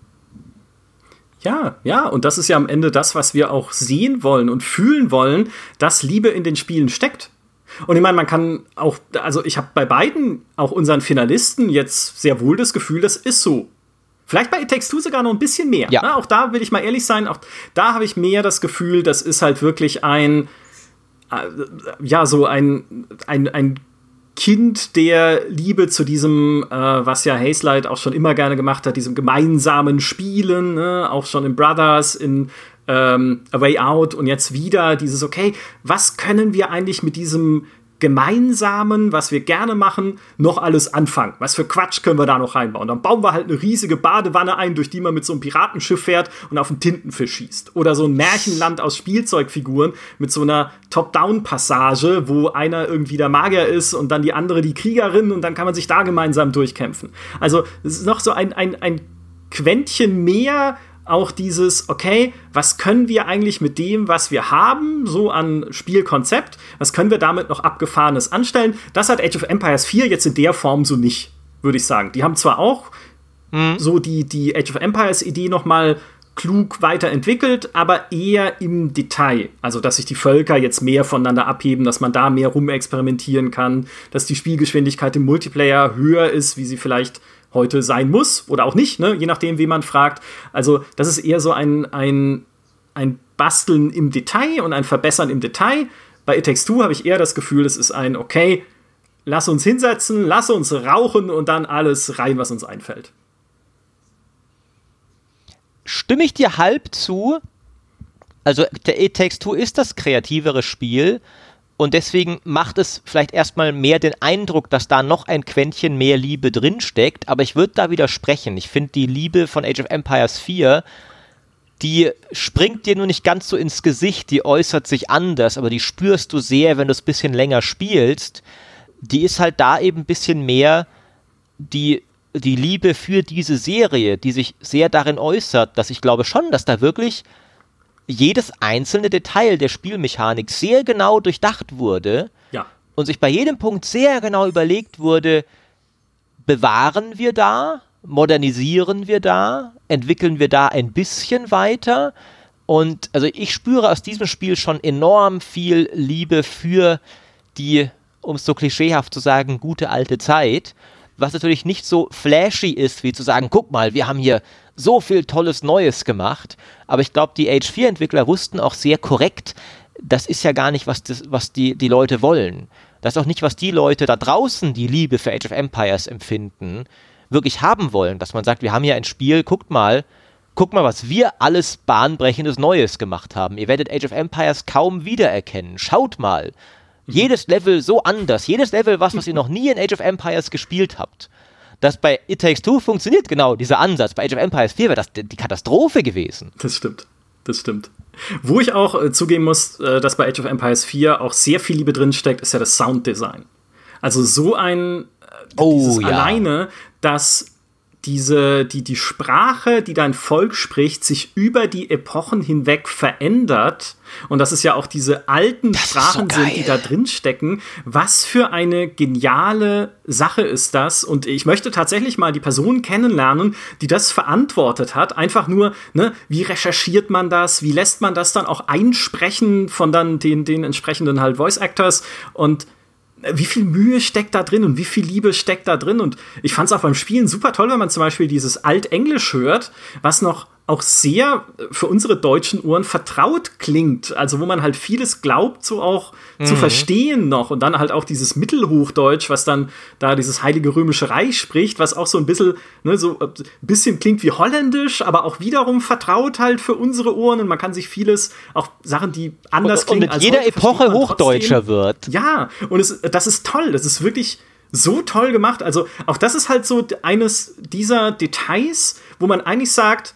Ja, ja, und das ist ja am Ende das, was wir auch sehen wollen und fühlen wollen, dass Liebe in den Spielen steckt. Und ich meine, man kann auch, also ich habe bei beiden, auch unseren Finalisten, jetzt sehr wohl das Gefühl, das ist so. Vielleicht bei It Takes Two sogar noch ein bisschen mehr. Ja. Na, auch da will ich mal ehrlich sein, auch da habe ich mehr das Gefühl, das ist halt wirklich ein, äh, ja, so ein, ein, ein Kind der Liebe zu diesem, äh, was ja Hazelight auch schon immer gerne gemacht hat, diesem gemeinsamen Spielen, ne? auch schon in Brothers, in ähm, A Way Out und jetzt wieder dieses, okay, was können wir eigentlich mit diesem Gemeinsamen, was wir gerne machen, noch alles anfangen? Was für Quatsch können wir da noch reinbauen? Dann bauen wir halt eine riesige Badewanne ein, durch die man mit so einem Piratenschiff fährt und auf einen Tintenfisch schießt. Oder so ein Märchenland aus Spielzeugfiguren mit so einer Top-Down-Passage, wo einer irgendwie der Magier ist und dann die andere die Kriegerin und dann kann man sich da gemeinsam durchkämpfen. Also es ist noch so ein, ein, ein Quäntchen mehr auch dieses, okay, was können wir eigentlich mit dem, was wir haben, so an Spielkonzept, was können wir damit noch Abgefahrenes anstellen? Das hat Age of Empires 4 jetzt in der Form so nicht, würde ich sagen. Die haben zwar auch mhm. so die, die Age of Empires Idee noch mal klug weiterentwickelt, aber eher im Detail. Also, dass sich die Völker jetzt mehr voneinander abheben, dass man da mehr rumexperimentieren kann, dass die Spielgeschwindigkeit im Multiplayer höher ist, wie sie vielleicht heute sein muss oder auch nicht, ne? je nachdem, wie man fragt. Also, das ist eher so ein, ein, ein Basteln im Detail und ein Verbessern im Detail. Bei It Takes Two habe ich eher das Gefühl, es ist ein, okay, lass uns hinsetzen, lass uns rauchen und dann alles rein, was uns einfällt. Stimme ich dir halb zu. Also, der It Takes Two ist das kreativere Spiel, und deswegen macht es vielleicht erstmal mehr den Eindruck, dass da noch ein Quäntchen mehr Liebe drinsteckt. Aber ich würde da widersprechen. Ich finde die Liebe von Age of Empires 4, die springt dir nur nicht ganz so ins Gesicht, die äußert sich anders, aber die spürst du sehr, wenn du es ein bisschen länger spielst. Die ist halt da eben ein bisschen mehr die, die Liebe für diese Serie, die sich sehr darin äußert, dass ich glaube schon, dass da wirklich jedes einzelne Detail der Spielmechanik sehr genau durchdacht wurde ja. und sich bei jedem Punkt sehr genau überlegt wurde, bewahren wir da, modernisieren wir da, entwickeln wir da ein bisschen weiter. Und also ich spüre aus diesem Spiel schon enorm viel Liebe für die, um es so klischeehaft zu sagen, gute alte Zeit. Was natürlich nicht so flashy ist, wie zu sagen, guck mal, wir haben hier so viel tolles Neues gemacht. Aber ich glaube, die H4-Entwickler wussten auch sehr korrekt, das ist ja gar nicht, was, das, was die, die Leute wollen. Das ist auch nicht, was die Leute da draußen, die Liebe für Age of Empires empfinden, wirklich haben wollen. Dass man sagt, wir haben hier ein Spiel, guckt mal, guckt mal, was wir alles bahnbrechendes Neues gemacht haben. Ihr werdet Age of Empires kaum wiedererkennen. Schaut mal. Mhm. Jedes Level so anders. Jedes Level was, was ihr noch nie in Age of Empires gespielt habt dass bei It Takes Two funktioniert genau dieser Ansatz. Bei Age of Empires 4 wäre das die Katastrophe gewesen. Das stimmt. Das stimmt. Wo ich auch äh, zugeben muss, äh, dass bei Age of Empires 4 auch sehr viel Liebe drin steckt, ist ja das Sounddesign. Also so ein äh, oh, ja. alleine, dass diese, die, die Sprache, die dein Volk spricht, sich über die Epochen hinweg verändert. Und dass es ja auch diese alten das Sprachen so sind, die da drin stecken. Was für eine geniale Sache ist das? Und ich möchte tatsächlich mal die Person kennenlernen, die das verantwortet hat. Einfach nur, ne, wie recherchiert man das? Wie lässt man das dann auch einsprechen von dann den, den entsprechenden halt Voice Actors? Und wie viel Mühe steckt da drin und wie viel Liebe steckt da drin. Und ich fand es auch beim Spielen super toll, wenn man zum Beispiel dieses Altenglisch hört, was noch auch sehr für unsere deutschen Ohren vertraut klingt. Also wo man halt vieles glaubt, so auch mhm. zu verstehen noch. Und dann halt auch dieses Mittelhochdeutsch, was dann da dieses Heilige Römische Reich spricht, was auch so ein bisschen, ne, so ein bisschen klingt wie Holländisch, aber auch wiederum vertraut halt für unsere Ohren. Und man kann sich vieles, auch Sachen, die anders und, klingen. Und mit jeder Epoche hochdeutscher wird. Ja, und es, das ist toll. Das ist wirklich so toll gemacht. Also auch das ist halt so eines dieser Details, wo man eigentlich sagt,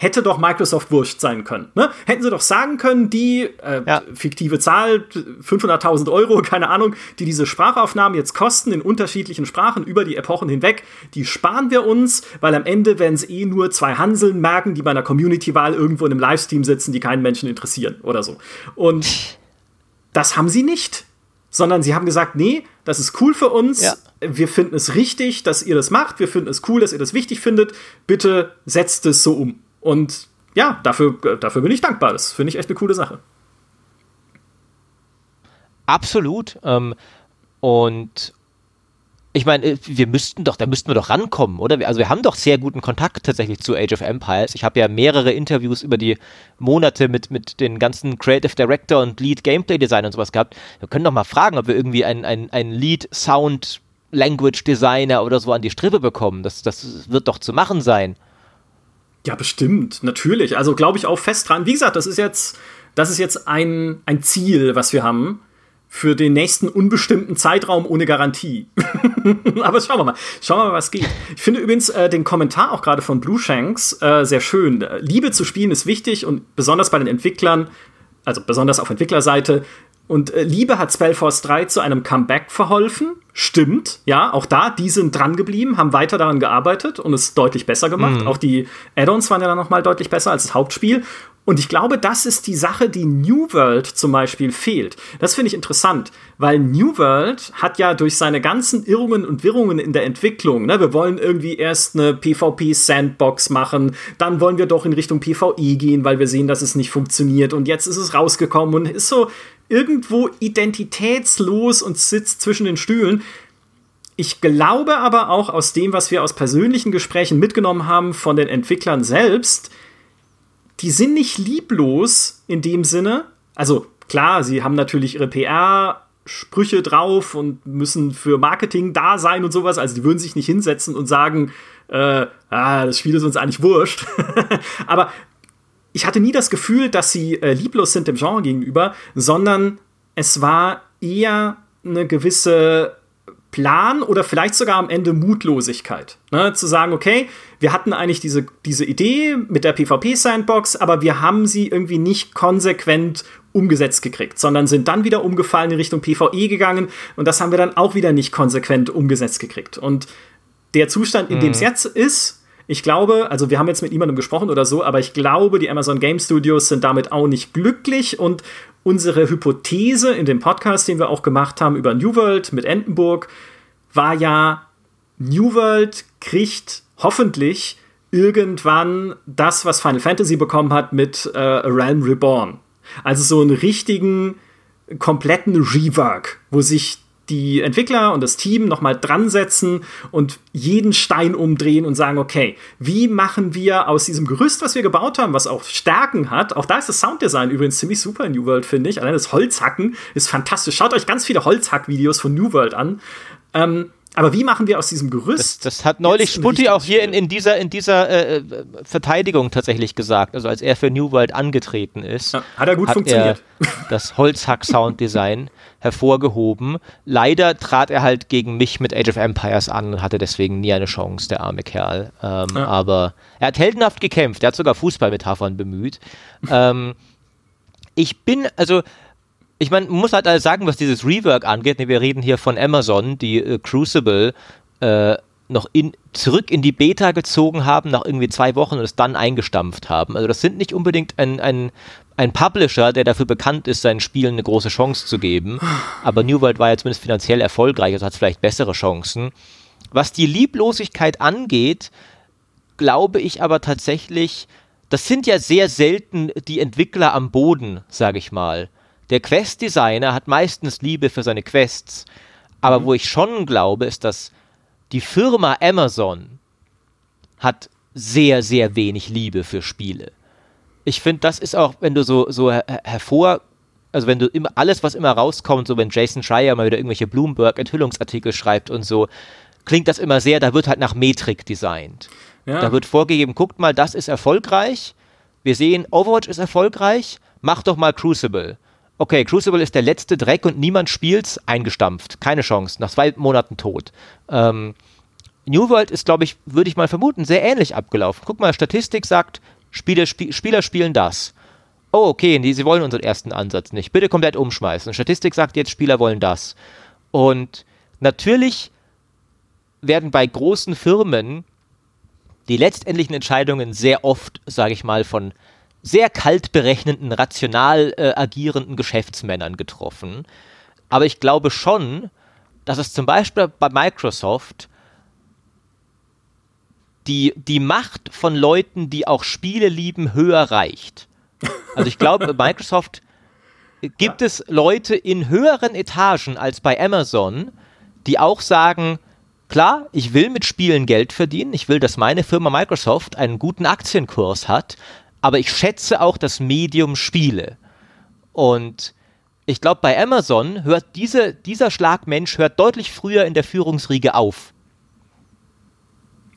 hätte doch Microsoft wurscht sein können. Ne? Hätten sie doch sagen können, die äh, ja. fiktive Zahl, 500.000 Euro, keine Ahnung, die diese Sprachaufnahmen jetzt kosten in unterschiedlichen Sprachen über die Epochen hinweg, die sparen wir uns, weil am Ende werden es eh nur zwei Hanseln merken, die bei einer Community-Wahl irgendwo in einem Livestream sitzen, die keinen Menschen interessieren oder so. Und das haben sie nicht. Sondern sie haben gesagt, nee, das ist cool für uns. Ja. Wir finden es richtig, dass ihr das macht. Wir finden es cool, dass ihr das wichtig findet. Bitte setzt es so um. Und ja, dafür, dafür bin ich dankbar. Das finde ich echt eine coole Sache. Absolut. Ähm, und ich meine, äh, wir müssten doch, da müssten wir doch rankommen, oder? Also wir haben doch sehr guten Kontakt tatsächlich zu Age of Empires. Ich habe ja mehrere Interviews über die Monate mit, mit den ganzen Creative Director und Lead Gameplay Designer und sowas gehabt. Wir können doch mal fragen, ob wir irgendwie einen ein Lead Sound Language Designer oder so an die Strippe bekommen. Das, das wird doch zu machen sein. Ja, bestimmt, natürlich. Also glaube ich auch fest dran. Wie gesagt, das ist jetzt, das ist jetzt ein, ein Ziel, was wir haben. für den nächsten unbestimmten Zeitraum ohne Garantie. Aber schauen wir mal. Schauen wir mal, was geht. Ich finde übrigens äh, den Kommentar auch gerade von Blue Shanks äh, sehr schön. Liebe zu spielen ist wichtig und besonders bei den Entwicklern, also besonders auf Entwicklerseite, und äh, Liebe hat Spellforce 3 zu einem Comeback verholfen. Stimmt, ja, auch da, die sind dran geblieben, haben weiter daran gearbeitet und es deutlich besser gemacht. Mhm. Auch die Add-ons waren ja dann nochmal deutlich besser als das Hauptspiel. Und ich glaube, das ist die Sache, die New World zum Beispiel fehlt. Das finde ich interessant, weil New World hat ja durch seine ganzen Irrungen und Wirrungen in der Entwicklung, ne, wir wollen irgendwie erst eine PvP-Sandbox machen, dann wollen wir doch in Richtung PvE gehen, weil wir sehen, dass es nicht funktioniert und jetzt ist es rausgekommen und ist so irgendwo identitätslos und sitzt zwischen den Stühlen. Ich glaube aber auch aus dem, was wir aus persönlichen Gesprächen mitgenommen haben von den Entwicklern selbst, die sind nicht lieblos in dem Sinne. Also klar, sie haben natürlich ihre PR Sprüche drauf und müssen für Marketing da sein und sowas. Also die würden sich nicht hinsetzen und sagen, äh, ah, das Spiel ist uns eigentlich wurscht. Aber ich hatte nie das Gefühl, dass sie äh, lieblos sind dem Genre gegenüber, sondern es war eher eine gewisse Plan oder vielleicht sogar am Ende Mutlosigkeit. Ne? Zu sagen, okay, wir hatten eigentlich diese, diese Idee mit der PvP-Sandbox, aber wir haben sie irgendwie nicht konsequent umgesetzt gekriegt, sondern sind dann wieder umgefallen in Richtung PvE gegangen und das haben wir dann auch wieder nicht konsequent umgesetzt gekriegt. Und der Zustand, in mhm. dem es mhm. jetzt ist, ich glaube, also wir haben jetzt mit niemandem gesprochen oder so, aber ich glaube, die Amazon Game Studios sind damit auch nicht glücklich und unsere Hypothese in dem Podcast, den wir auch gemacht haben über New World mit Entenburg, war ja, New World kriegt hoffentlich irgendwann das, was Final Fantasy bekommen hat mit äh, A Realm Reborn. Also so einen richtigen, kompletten Rework, wo sich die Entwickler und das Team nochmal dran setzen und jeden Stein umdrehen und sagen, okay, wie machen wir aus diesem Gerüst, was wir gebaut haben, was auch Stärken hat, auch da ist das Sounddesign übrigens ziemlich super in New World, finde ich. Allein das Holzhacken ist fantastisch. Schaut euch ganz viele Holzhack-Videos von New World an. Ähm, aber wie machen wir aus diesem Gerüst? Das, das hat neulich Sputti auch hier in, in dieser, in dieser äh, äh, Verteidigung tatsächlich gesagt. Also als er für New World angetreten ist, ja, hat er gut hat funktioniert. Er das Holzhack-Sounddesign hervorgehoben. Leider trat er halt gegen mich mit Age of Empires an und hatte deswegen nie eine Chance, der arme Kerl. Ähm, ja. Aber er hat heldenhaft gekämpft. Er hat sogar Fußballmetaphern bemüht. ähm, ich bin, also ich meine, man muss halt sagen, was dieses Rework angeht. Wir reden hier von Amazon, die äh, Crucible äh, noch in, zurück in die Beta gezogen haben, nach irgendwie zwei Wochen und es dann eingestampft haben. Also das sind nicht unbedingt ein, ein, ein Publisher, der dafür bekannt ist, seinen Spielen eine große Chance zu geben. Aber New World war ja zumindest finanziell erfolgreich, also hat vielleicht bessere Chancen. Was die Lieblosigkeit angeht, glaube ich aber tatsächlich, das sind ja sehr selten die Entwickler am Boden, sage ich mal. Der Quest-Designer hat meistens Liebe für seine Quests. Aber mhm. wo ich schon glaube, ist, dass die Firma Amazon hat sehr, sehr wenig Liebe für Spiele. Ich finde, das ist auch, wenn du so, so her hervor, also wenn du immer alles, was immer rauskommt, so wenn Jason Schreier mal wieder irgendwelche Bloomberg-Enthüllungsartikel schreibt und so, klingt das immer sehr, da wird halt nach Metrik designt. Ja. Da wird vorgegeben, guckt mal, das ist erfolgreich. Wir sehen, Overwatch ist erfolgreich, mach doch mal Crucible okay, Crucible ist der letzte Dreck und niemand spielt's, eingestampft. Keine Chance, nach zwei Monaten tot. Ähm, New World ist, glaube ich, würde ich mal vermuten, sehr ähnlich abgelaufen. Guck mal, Statistik sagt, Spieler, Sp Spieler spielen das. Oh, okay, die, sie wollen unseren ersten Ansatz nicht. Bitte komplett umschmeißen. Statistik sagt jetzt, Spieler wollen das. Und natürlich werden bei großen Firmen die letztendlichen Entscheidungen sehr oft, sage ich mal, von sehr kalt berechnenden, rational äh, agierenden Geschäftsmännern getroffen. Aber ich glaube schon, dass es zum Beispiel bei Microsoft die, die Macht von Leuten, die auch Spiele lieben, höher reicht. Also ich glaube, bei Microsoft gibt es Leute in höheren Etagen als bei Amazon, die auch sagen, klar, ich will mit Spielen Geld verdienen, ich will, dass meine Firma Microsoft einen guten Aktienkurs hat, aber ich schätze auch das Medium Spiele. Und ich glaube, bei Amazon hört diese, dieser Schlagmensch hört deutlich früher in der Führungsriege auf.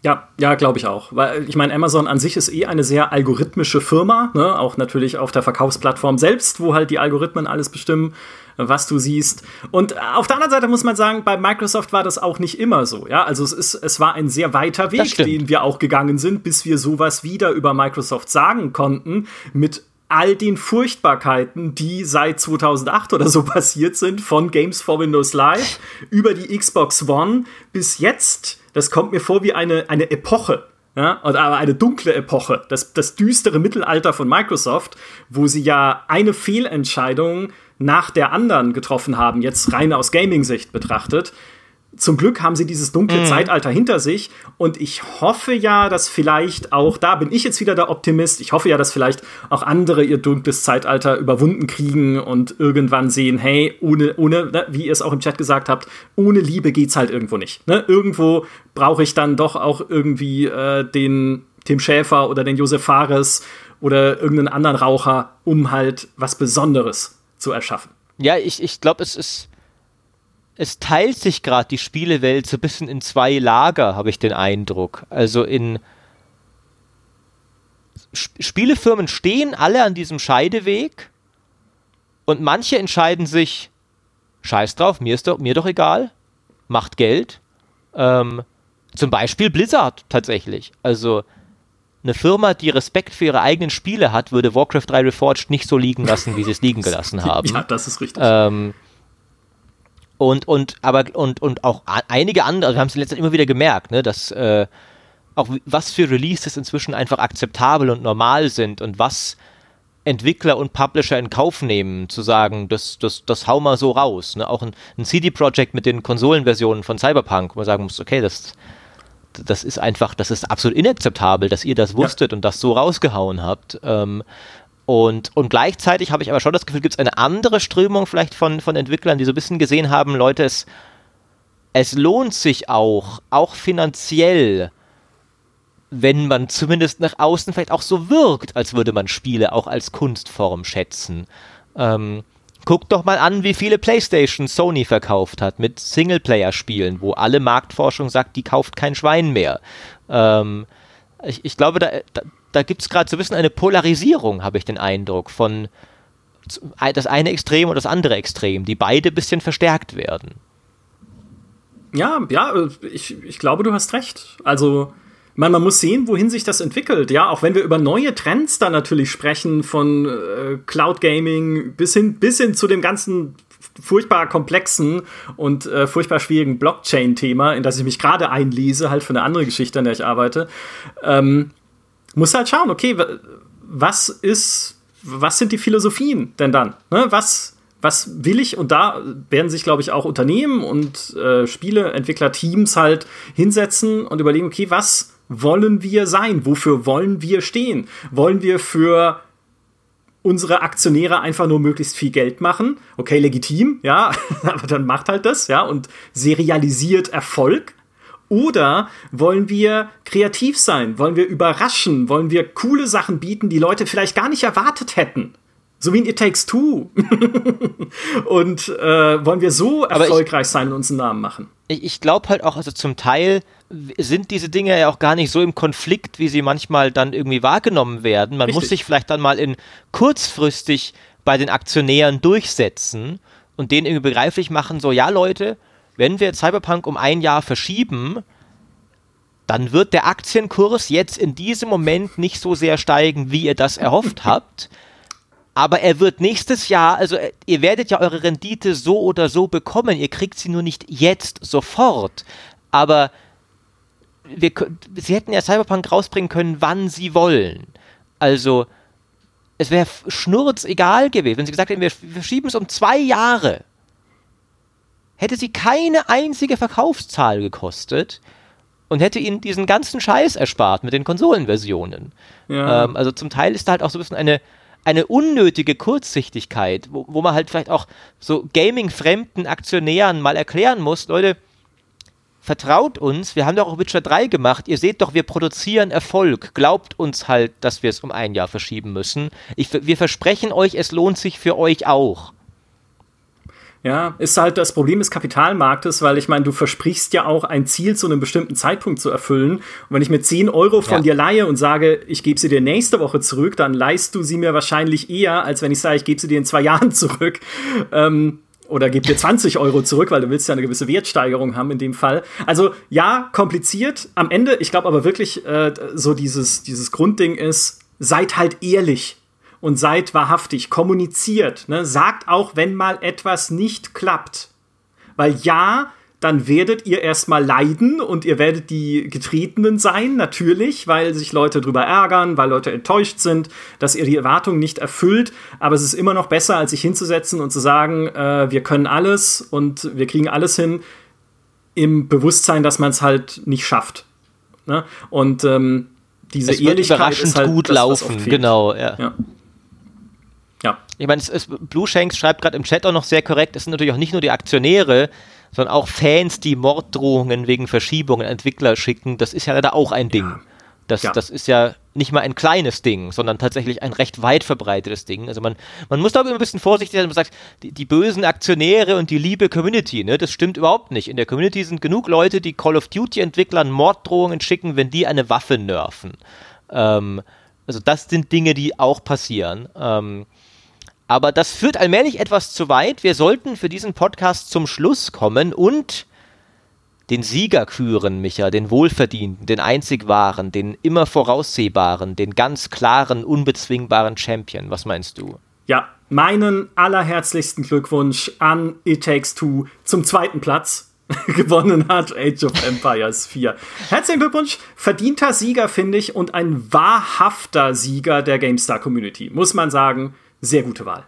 Ja, ja, glaube ich auch. Weil ich meine, Amazon an sich ist eh eine sehr algorithmische Firma, ne? auch natürlich auf der Verkaufsplattform selbst, wo halt die Algorithmen alles bestimmen, was du siehst. Und auf der anderen Seite muss man sagen, bei Microsoft war das auch nicht immer so. Ja, also es ist, es war ein sehr weiter Weg, den wir auch gegangen sind, bis wir sowas wieder über Microsoft sagen konnten mit all den Furchtbarkeiten, die seit 2008 oder so passiert sind, von Games for Windows Live über die Xbox One bis jetzt das kommt mir vor wie eine, eine Epoche. Ja, aber eine dunkle Epoche, das, das düstere Mittelalter von Microsoft, wo sie ja eine Fehlentscheidung nach der anderen getroffen haben, jetzt rein aus Gaming-Sicht betrachtet, zum Glück haben sie dieses dunkle mhm. Zeitalter hinter sich und ich hoffe ja, dass vielleicht auch, da bin ich jetzt wieder der Optimist, ich hoffe ja, dass vielleicht auch andere ihr dunkles Zeitalter überwunden kriegen und irgendwann sehen, hey, ohne, ohne, ne, wie ihr es auch im Chat gesagt habt, ohne Liebe geht's halt irgendwo nicht. Ne? Irgendwo brauche ich dann doch auch irgendwie äh, den Tim Schäfer oder den Josef Fares oder irgendeinen anderen Raucher, um halt was Besonderes zu erschaffen. Ja, ich, ich glaube, es ist es teilt sich gerade die Spielewelt so ein bisschen in zwei Lager, habe ich den Eindruck. Also in Spielefirmen stehen alle an diesem Scheideweg und manche entscheiden sich, scheiß drauf, mir ist doch, mir doch egal, macht Geld. Ähm, zum Beispiel Blizzard tatsächlich. Also eine Firma, die Respekt für ihre eigenen Spiele hat, würde Warcraft 3 Reforged nicht so liegen lassen, wie sie es liegen gelassen haben. Ja, das ist richtig. Ähm, und, und, aber, und, und auch einige andere, also wir haben es letztens immer wieder gemerkt, ne, dass äh, auch was für Releases inzwischen einfach akzeptabel und normal sind und was Entwickler und Publisher in Kauf nehmen, zu sagen, das, das, das hau mal so raus. Ne? Auch ein, ein CD-Projekt mit den Konsolenversionen von Cyberpunk, wo man sagen muss, okay, das, das ist einfach, das ist absolut inakzeptabel, dass ihr das wusstet ja. und das so rausgehauen habt. Ähm, und, und gleichzeitig habe ich aber schon das Gefühl, gibt es eine andere Strömung vielleicht von, von Entwicklern, die so ein bisschen gesehen haben, Leute, es, es lohnt sich auch, auch finanziell, wenn man zumindest nach außen vielleicht auch so wirkt, als würde man Spiele auch als Kunstform schätzen. Ähm, guckt doch mal an, wie viele PlayStation Sony verkauft hat mit Singleplayer-Spielen, wo alle Marktforschung sagt, die kauft kein Schwein mehr. Ähm, ich, ich glaube, da, da da gibt es gerade so ein bisschen eine Polarisierung, habe ich den Eindruck, von das eine Extrem und das andere Extrem, die beide ein bisschen verstärkt werden. Ja, ja, ich, ich glaube, du hast recht. Also, man, man muss sehen, wohin sich das entwickelt. Ja, auch wenn wir über neue Trends da natürlich sprechen, von äh, Cloud Gaming bis hin, bis hin zu dem ganzen furchtbar komplexen und äh, furchtbar schwierigen Blockchain-Thema, in das ich mich gerade einlese, halt für eine andere Geschichte, an der ich arbeite. Ähm, muss halt schauen, okay, was ist, was sind die Philosophien denn dann? Ne? Was, was will ich? Und da werden sich, glaube ich, auch Unternehmen und äh, Spieleentwickler-Teams halt hinsetzen und überlegen, okay, was wollen wir sein? Wofür wollen wir stehen? Wollen wir für unsere Aktionäre einfach nur möglichst viel Geld machen? Okay, legitim, ja, aber dann macht halt das, ja, und serialisiert Erfolg oder wollen wir kreativ sein? Wollen wir überraschen? Wollen wir coole Sachen bieten, die Leute vielleicht gar nicht erwartet hätten? So wie in It Takes Two. und äh, wollen wir so erfolgreich ich, sein und uns einen Namen machen? Ich, ich glaube halt auch, also zum Teil sind diese Dinge ja auch gar nicht so im Konflikt, wie sie manchmal dann irgendwie wahrgenommen werden. Man Richtig. muss sich vielleicht dann mal in kurzfristig bei den Aktionären durchsetzen und denen irgendwie begreiflich machen, so ja Leute, wenn wir Cyberpunk um ein Jahr verschieben, dann wird der Aktienkurs jetzt in diesem Moment nicht so sehr steigen, wie ihr das erhofft habt. Aber er wird nächstes Jahr, also ihr werdet ja eure Rendite so oder so bekommen. Ihr kriegt sie nur nicht jetzt sofort. Aber wir, sie hätten ja Cyberpunk rausbringen können, wann sie wollen. Also es wäre schnurz egal gewesen, wenn sie gesagt hätten, wir verschieben es um zwei Jahre hätte sie keine einzige Verkaufszahl gekostet und hätte ihnen diesen ganzen Scheiß erspart mit den Konsolenversionen. Ja. Ähm, also zum Teil ist da halt auch so ein bisschen eine, eine unnötige Kurzsichtigkeit, wo, wo man halt vielleicht auch so Gaming-fremden Aktionären mal erklären muss, Leute, vertraut uns, wir haben doch auch Witcher 3 gemacht, ihr seht doch, wir produzieren Erfolg, glaubt uns halt, dass wir es um ein Jahr verschieben müssen. Ich, wir versprechen euch, es lohnt sich für euch auch. Ja, ist halt das Problem des Kapitalmarktes, weil ich meine, du versprichst ja auch ein Ziel zu einem bestimmten Zeitpunkt zu erfüllen. Und wenn ich mir 10 Euro von ja. dir leihe und sage, ich gebe sie dir nächste Woche zurück, dann leihst du sie mir wahrscheinlich eher, als wenn ich sage, ich gebe sie dir in zwei Jahren zurück. Ähm, oder gib dir 20 Euro zurück, weil du willst ja eine gewisse Wertsteigerung haben in dem Fall. Also ja, kompliziert. Am Ende, ich glaube aber wirklich, äh, so dieses, dieses Grundding ist, seid halt ehrlich und seid wahrhaftig, kommuniziert. Ne? Sagt auch, wenn mal etwas nicht klappt. Weil ja, dann werdet ihr erstmal leiden und ihr werdet die Getretenen sein, natürlich, weil sich Leute drüber ärgern, weil Leute enttäuscht sind, dass ihr die Erwartungen nicht erfüllt. Aber es ist immer noch besser, als sich hinzusetzen und zu sagen, äh, wir können alles und wir kriegen alles hin, im Bewusstsein, dass man es halt nicht schafft. Ne? Und ähm, diese es Ehrlichkeit überraschend ist halt gut das, laufen, genau, ja. ja. Ja. Ich meine, Blue Shanks schreibt gerade im Chat auch noch sehr korrekt, es sind natürlich auch nicht nur die Aktionäre, sondern auch Fans, die Morddrohungen wegen Verschiebungen Entwickler schicken. Das ist ja leider auch ein Ding. Das, ja. das ist ja nicht mal ein kleines Ding, sondern tatsächlich ein recht weit verbreitetes Ding. Also man, man muss da immer ein bisschen vorsichtig sein, man sagt, die, die, bösen Aktionäre und die liebe Community, ne, das stimmt überhaupt nicht. In der Community sind genug Leute, die Call of Duty-Entwicklern Morddrohungen schicken, wenn die eine Waffe nerven. Ähm, also das sind Dinge, die auch passieren. Ähm, aber das führt allmählich etwas zu weit. Wir sollten für diesen Podcast zum Schluss kommen und den Sieger küren, Micha, den wohlverdienten, den einzig wahren, den immer voraussehbaren, den ganz klaren, unbezwingbaren Champion. Was meinst du? Ja, meinen allerherzlichsten Glückwunsch an It Takes Two zum zweiten Platz. gewonnen hat Age of Empires 4. Herzlichen Glückwunsch, verdienter Sieger, finde ich, und ein wahrhafter Sieger der GameStar Community, muss man sagen sehr gute Wahl.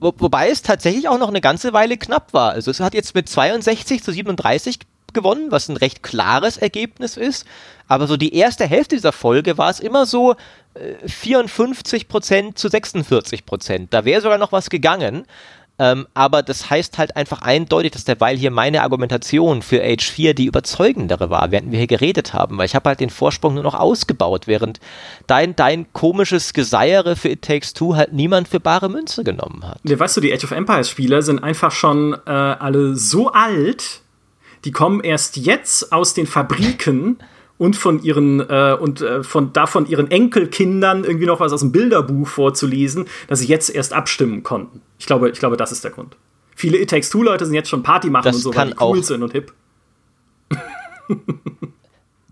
Wo, wobei es tatsächlich auch noch eine ganze Weile knapp war. Also es hat jetzt mit 62 zu 37 gewonnen, was ein recht klares Ergebnis ist. Aber so die erste Hälfte dieser Folge war es immer so äh, 54% zu 46% Da wäre sogar noch was gegangen. Ähm, aber das heißt halt einfach eindeutig, dass derweil hier meine Argumentation für Age 4 die überzeugendere war, während wir hier geredet haben, weil ich habe halt den Vorsprung nur noch ausgebaut, während dein, dein komisches Geseiere für It Takes Two halt niemand für bare Münze genommen hat. Ja, weißt du, die Age of Empires Spieler sind einfach schon äh, alle so alt, die kommen erst jetzt aus den Fabriken und von ihren äh, und äh, von davon ihren Enkelkindern irgendwie noch was aus dem Bilderbuch vorzulesen, dass sie jetzt erst abstimmen konnten. Ich glaube, ich glaube, das ist der Grund. Viele It Takes Two Leute sind jetzt schon Party machen das und so, weil die cool sind und hip.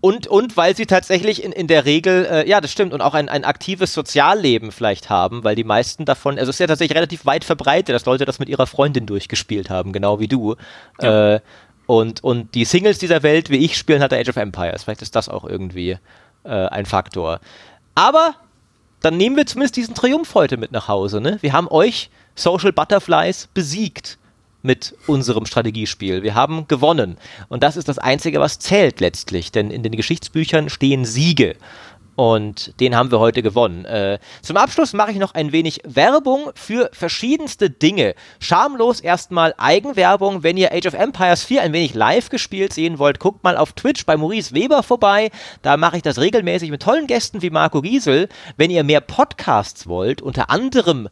und, und weil sie tatsächlich in, in der Regel, äh, ja, das stimmt, und auch ein, ein aktives Sozialleben vielleicht haben, weil die meisten davon, also es ist ja tatsächlich relativ weit verbreitet, dass Leute das mit ihrer Freundin durchgespielt haben, genau wie du. Ja. Äh, und, und die Singles dieser Welt, wie ich, spielen halt Age of Empires. Vielleicht ist das auch irgendwie äh, ein Faktor. Aber dann nehmen wir zumindest diesen Triumph heute mit nach Hause. Ne? Wir haben euch Social Butterflies besiegt mit unserem Strategiespiel. Wir haben gewonnen. Und das ist das Einzige, was zählt letztlich. Denn in den Geschichtsbüchern stehen Siege und den haben wir heute gewonnen. Äh, zum Abschluss mache ich noch ein wenig Werbung für verschiedenste Dinge. Schamlos erstmal Eigenwerbung. Wenn ihr Age of Empires 4 ein wenig live gespielt sehen wollt, guckt mal auf Twitch bei Maurice Weber vorbei. Da mache ich das regelmäßig mit tollen Gästen wie Marco Giesel. Wenn ihr mehr Podcasts wollt, unter anderem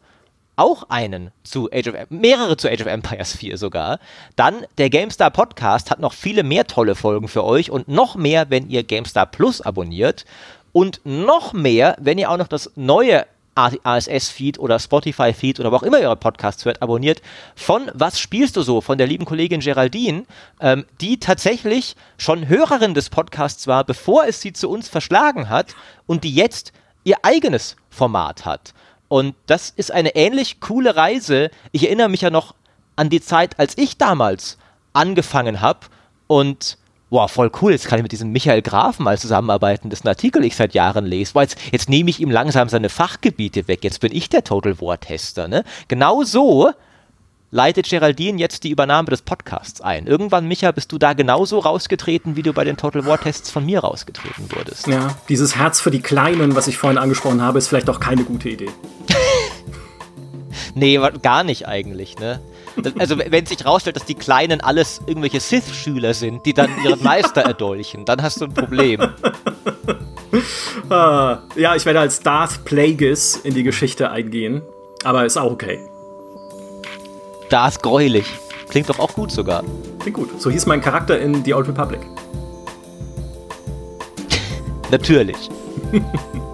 auch einen zu Age of mehrere zu Age of Empires 4 sogar, dann der GameStar Podcast hat noch viele mehr tolle Folgen für euch und noch mehr, wenn ihr GameStar Plus abonniert und noch mehr, wenn ihr auch noch das neue ASS-Feed oder Spotify-Feed oder wo auch immer ihr Podcasts hört, abonniert von Was spielst du so? von der lieben Kollegin Geraldine, ähm, die tatsächlich schon Hörerin des Podcasts war, bevor es sie zu uns verschlagen hat und die jetzt ihr eigenes Format hat. Und das ist eine ähnlich coole Reise. Ich erinnere mich ja noch an die Zeit, als ich damals angefangen habe und boah, voll cool, jetzt kann ich mit diesem Michael Graf mal zusammenarbeiten, dessen Artikel ich seit Jahren lese. Boah, jetzt, jetzt nehme ich ihm langsam seine Fachgebiete weg, jetzt bin ich der Total War Tester. Ne? Genau so leitet Geraldine jetzt die Übernahme des Podcasts ein. Irgendwann, Micha, bist du da genauso rausgetreten, wie du bei den Total War Tests von mir rausgetreten wurdest. Ja, dieses Herz für die Kleinen, was ich vorhin angesprochen habe, ist vielleicht auch keine gute Idee. nee, gar nicht eigentlich, ne? Also wenn sich rausstellt, dass die Kleinen alles irgendwelche Sith-Schüler sind, die dann ihren Meister erdolchen, dann hast du ein Problem. ah, ja, ich werde als Darth Plagueis in die Geschichte eingehen, aber ist auch okay. Ist gräulich. Klingt doch auch gut sogar. Klingt gut. So hieß mein Charakter in The Old Republic. Natürlich.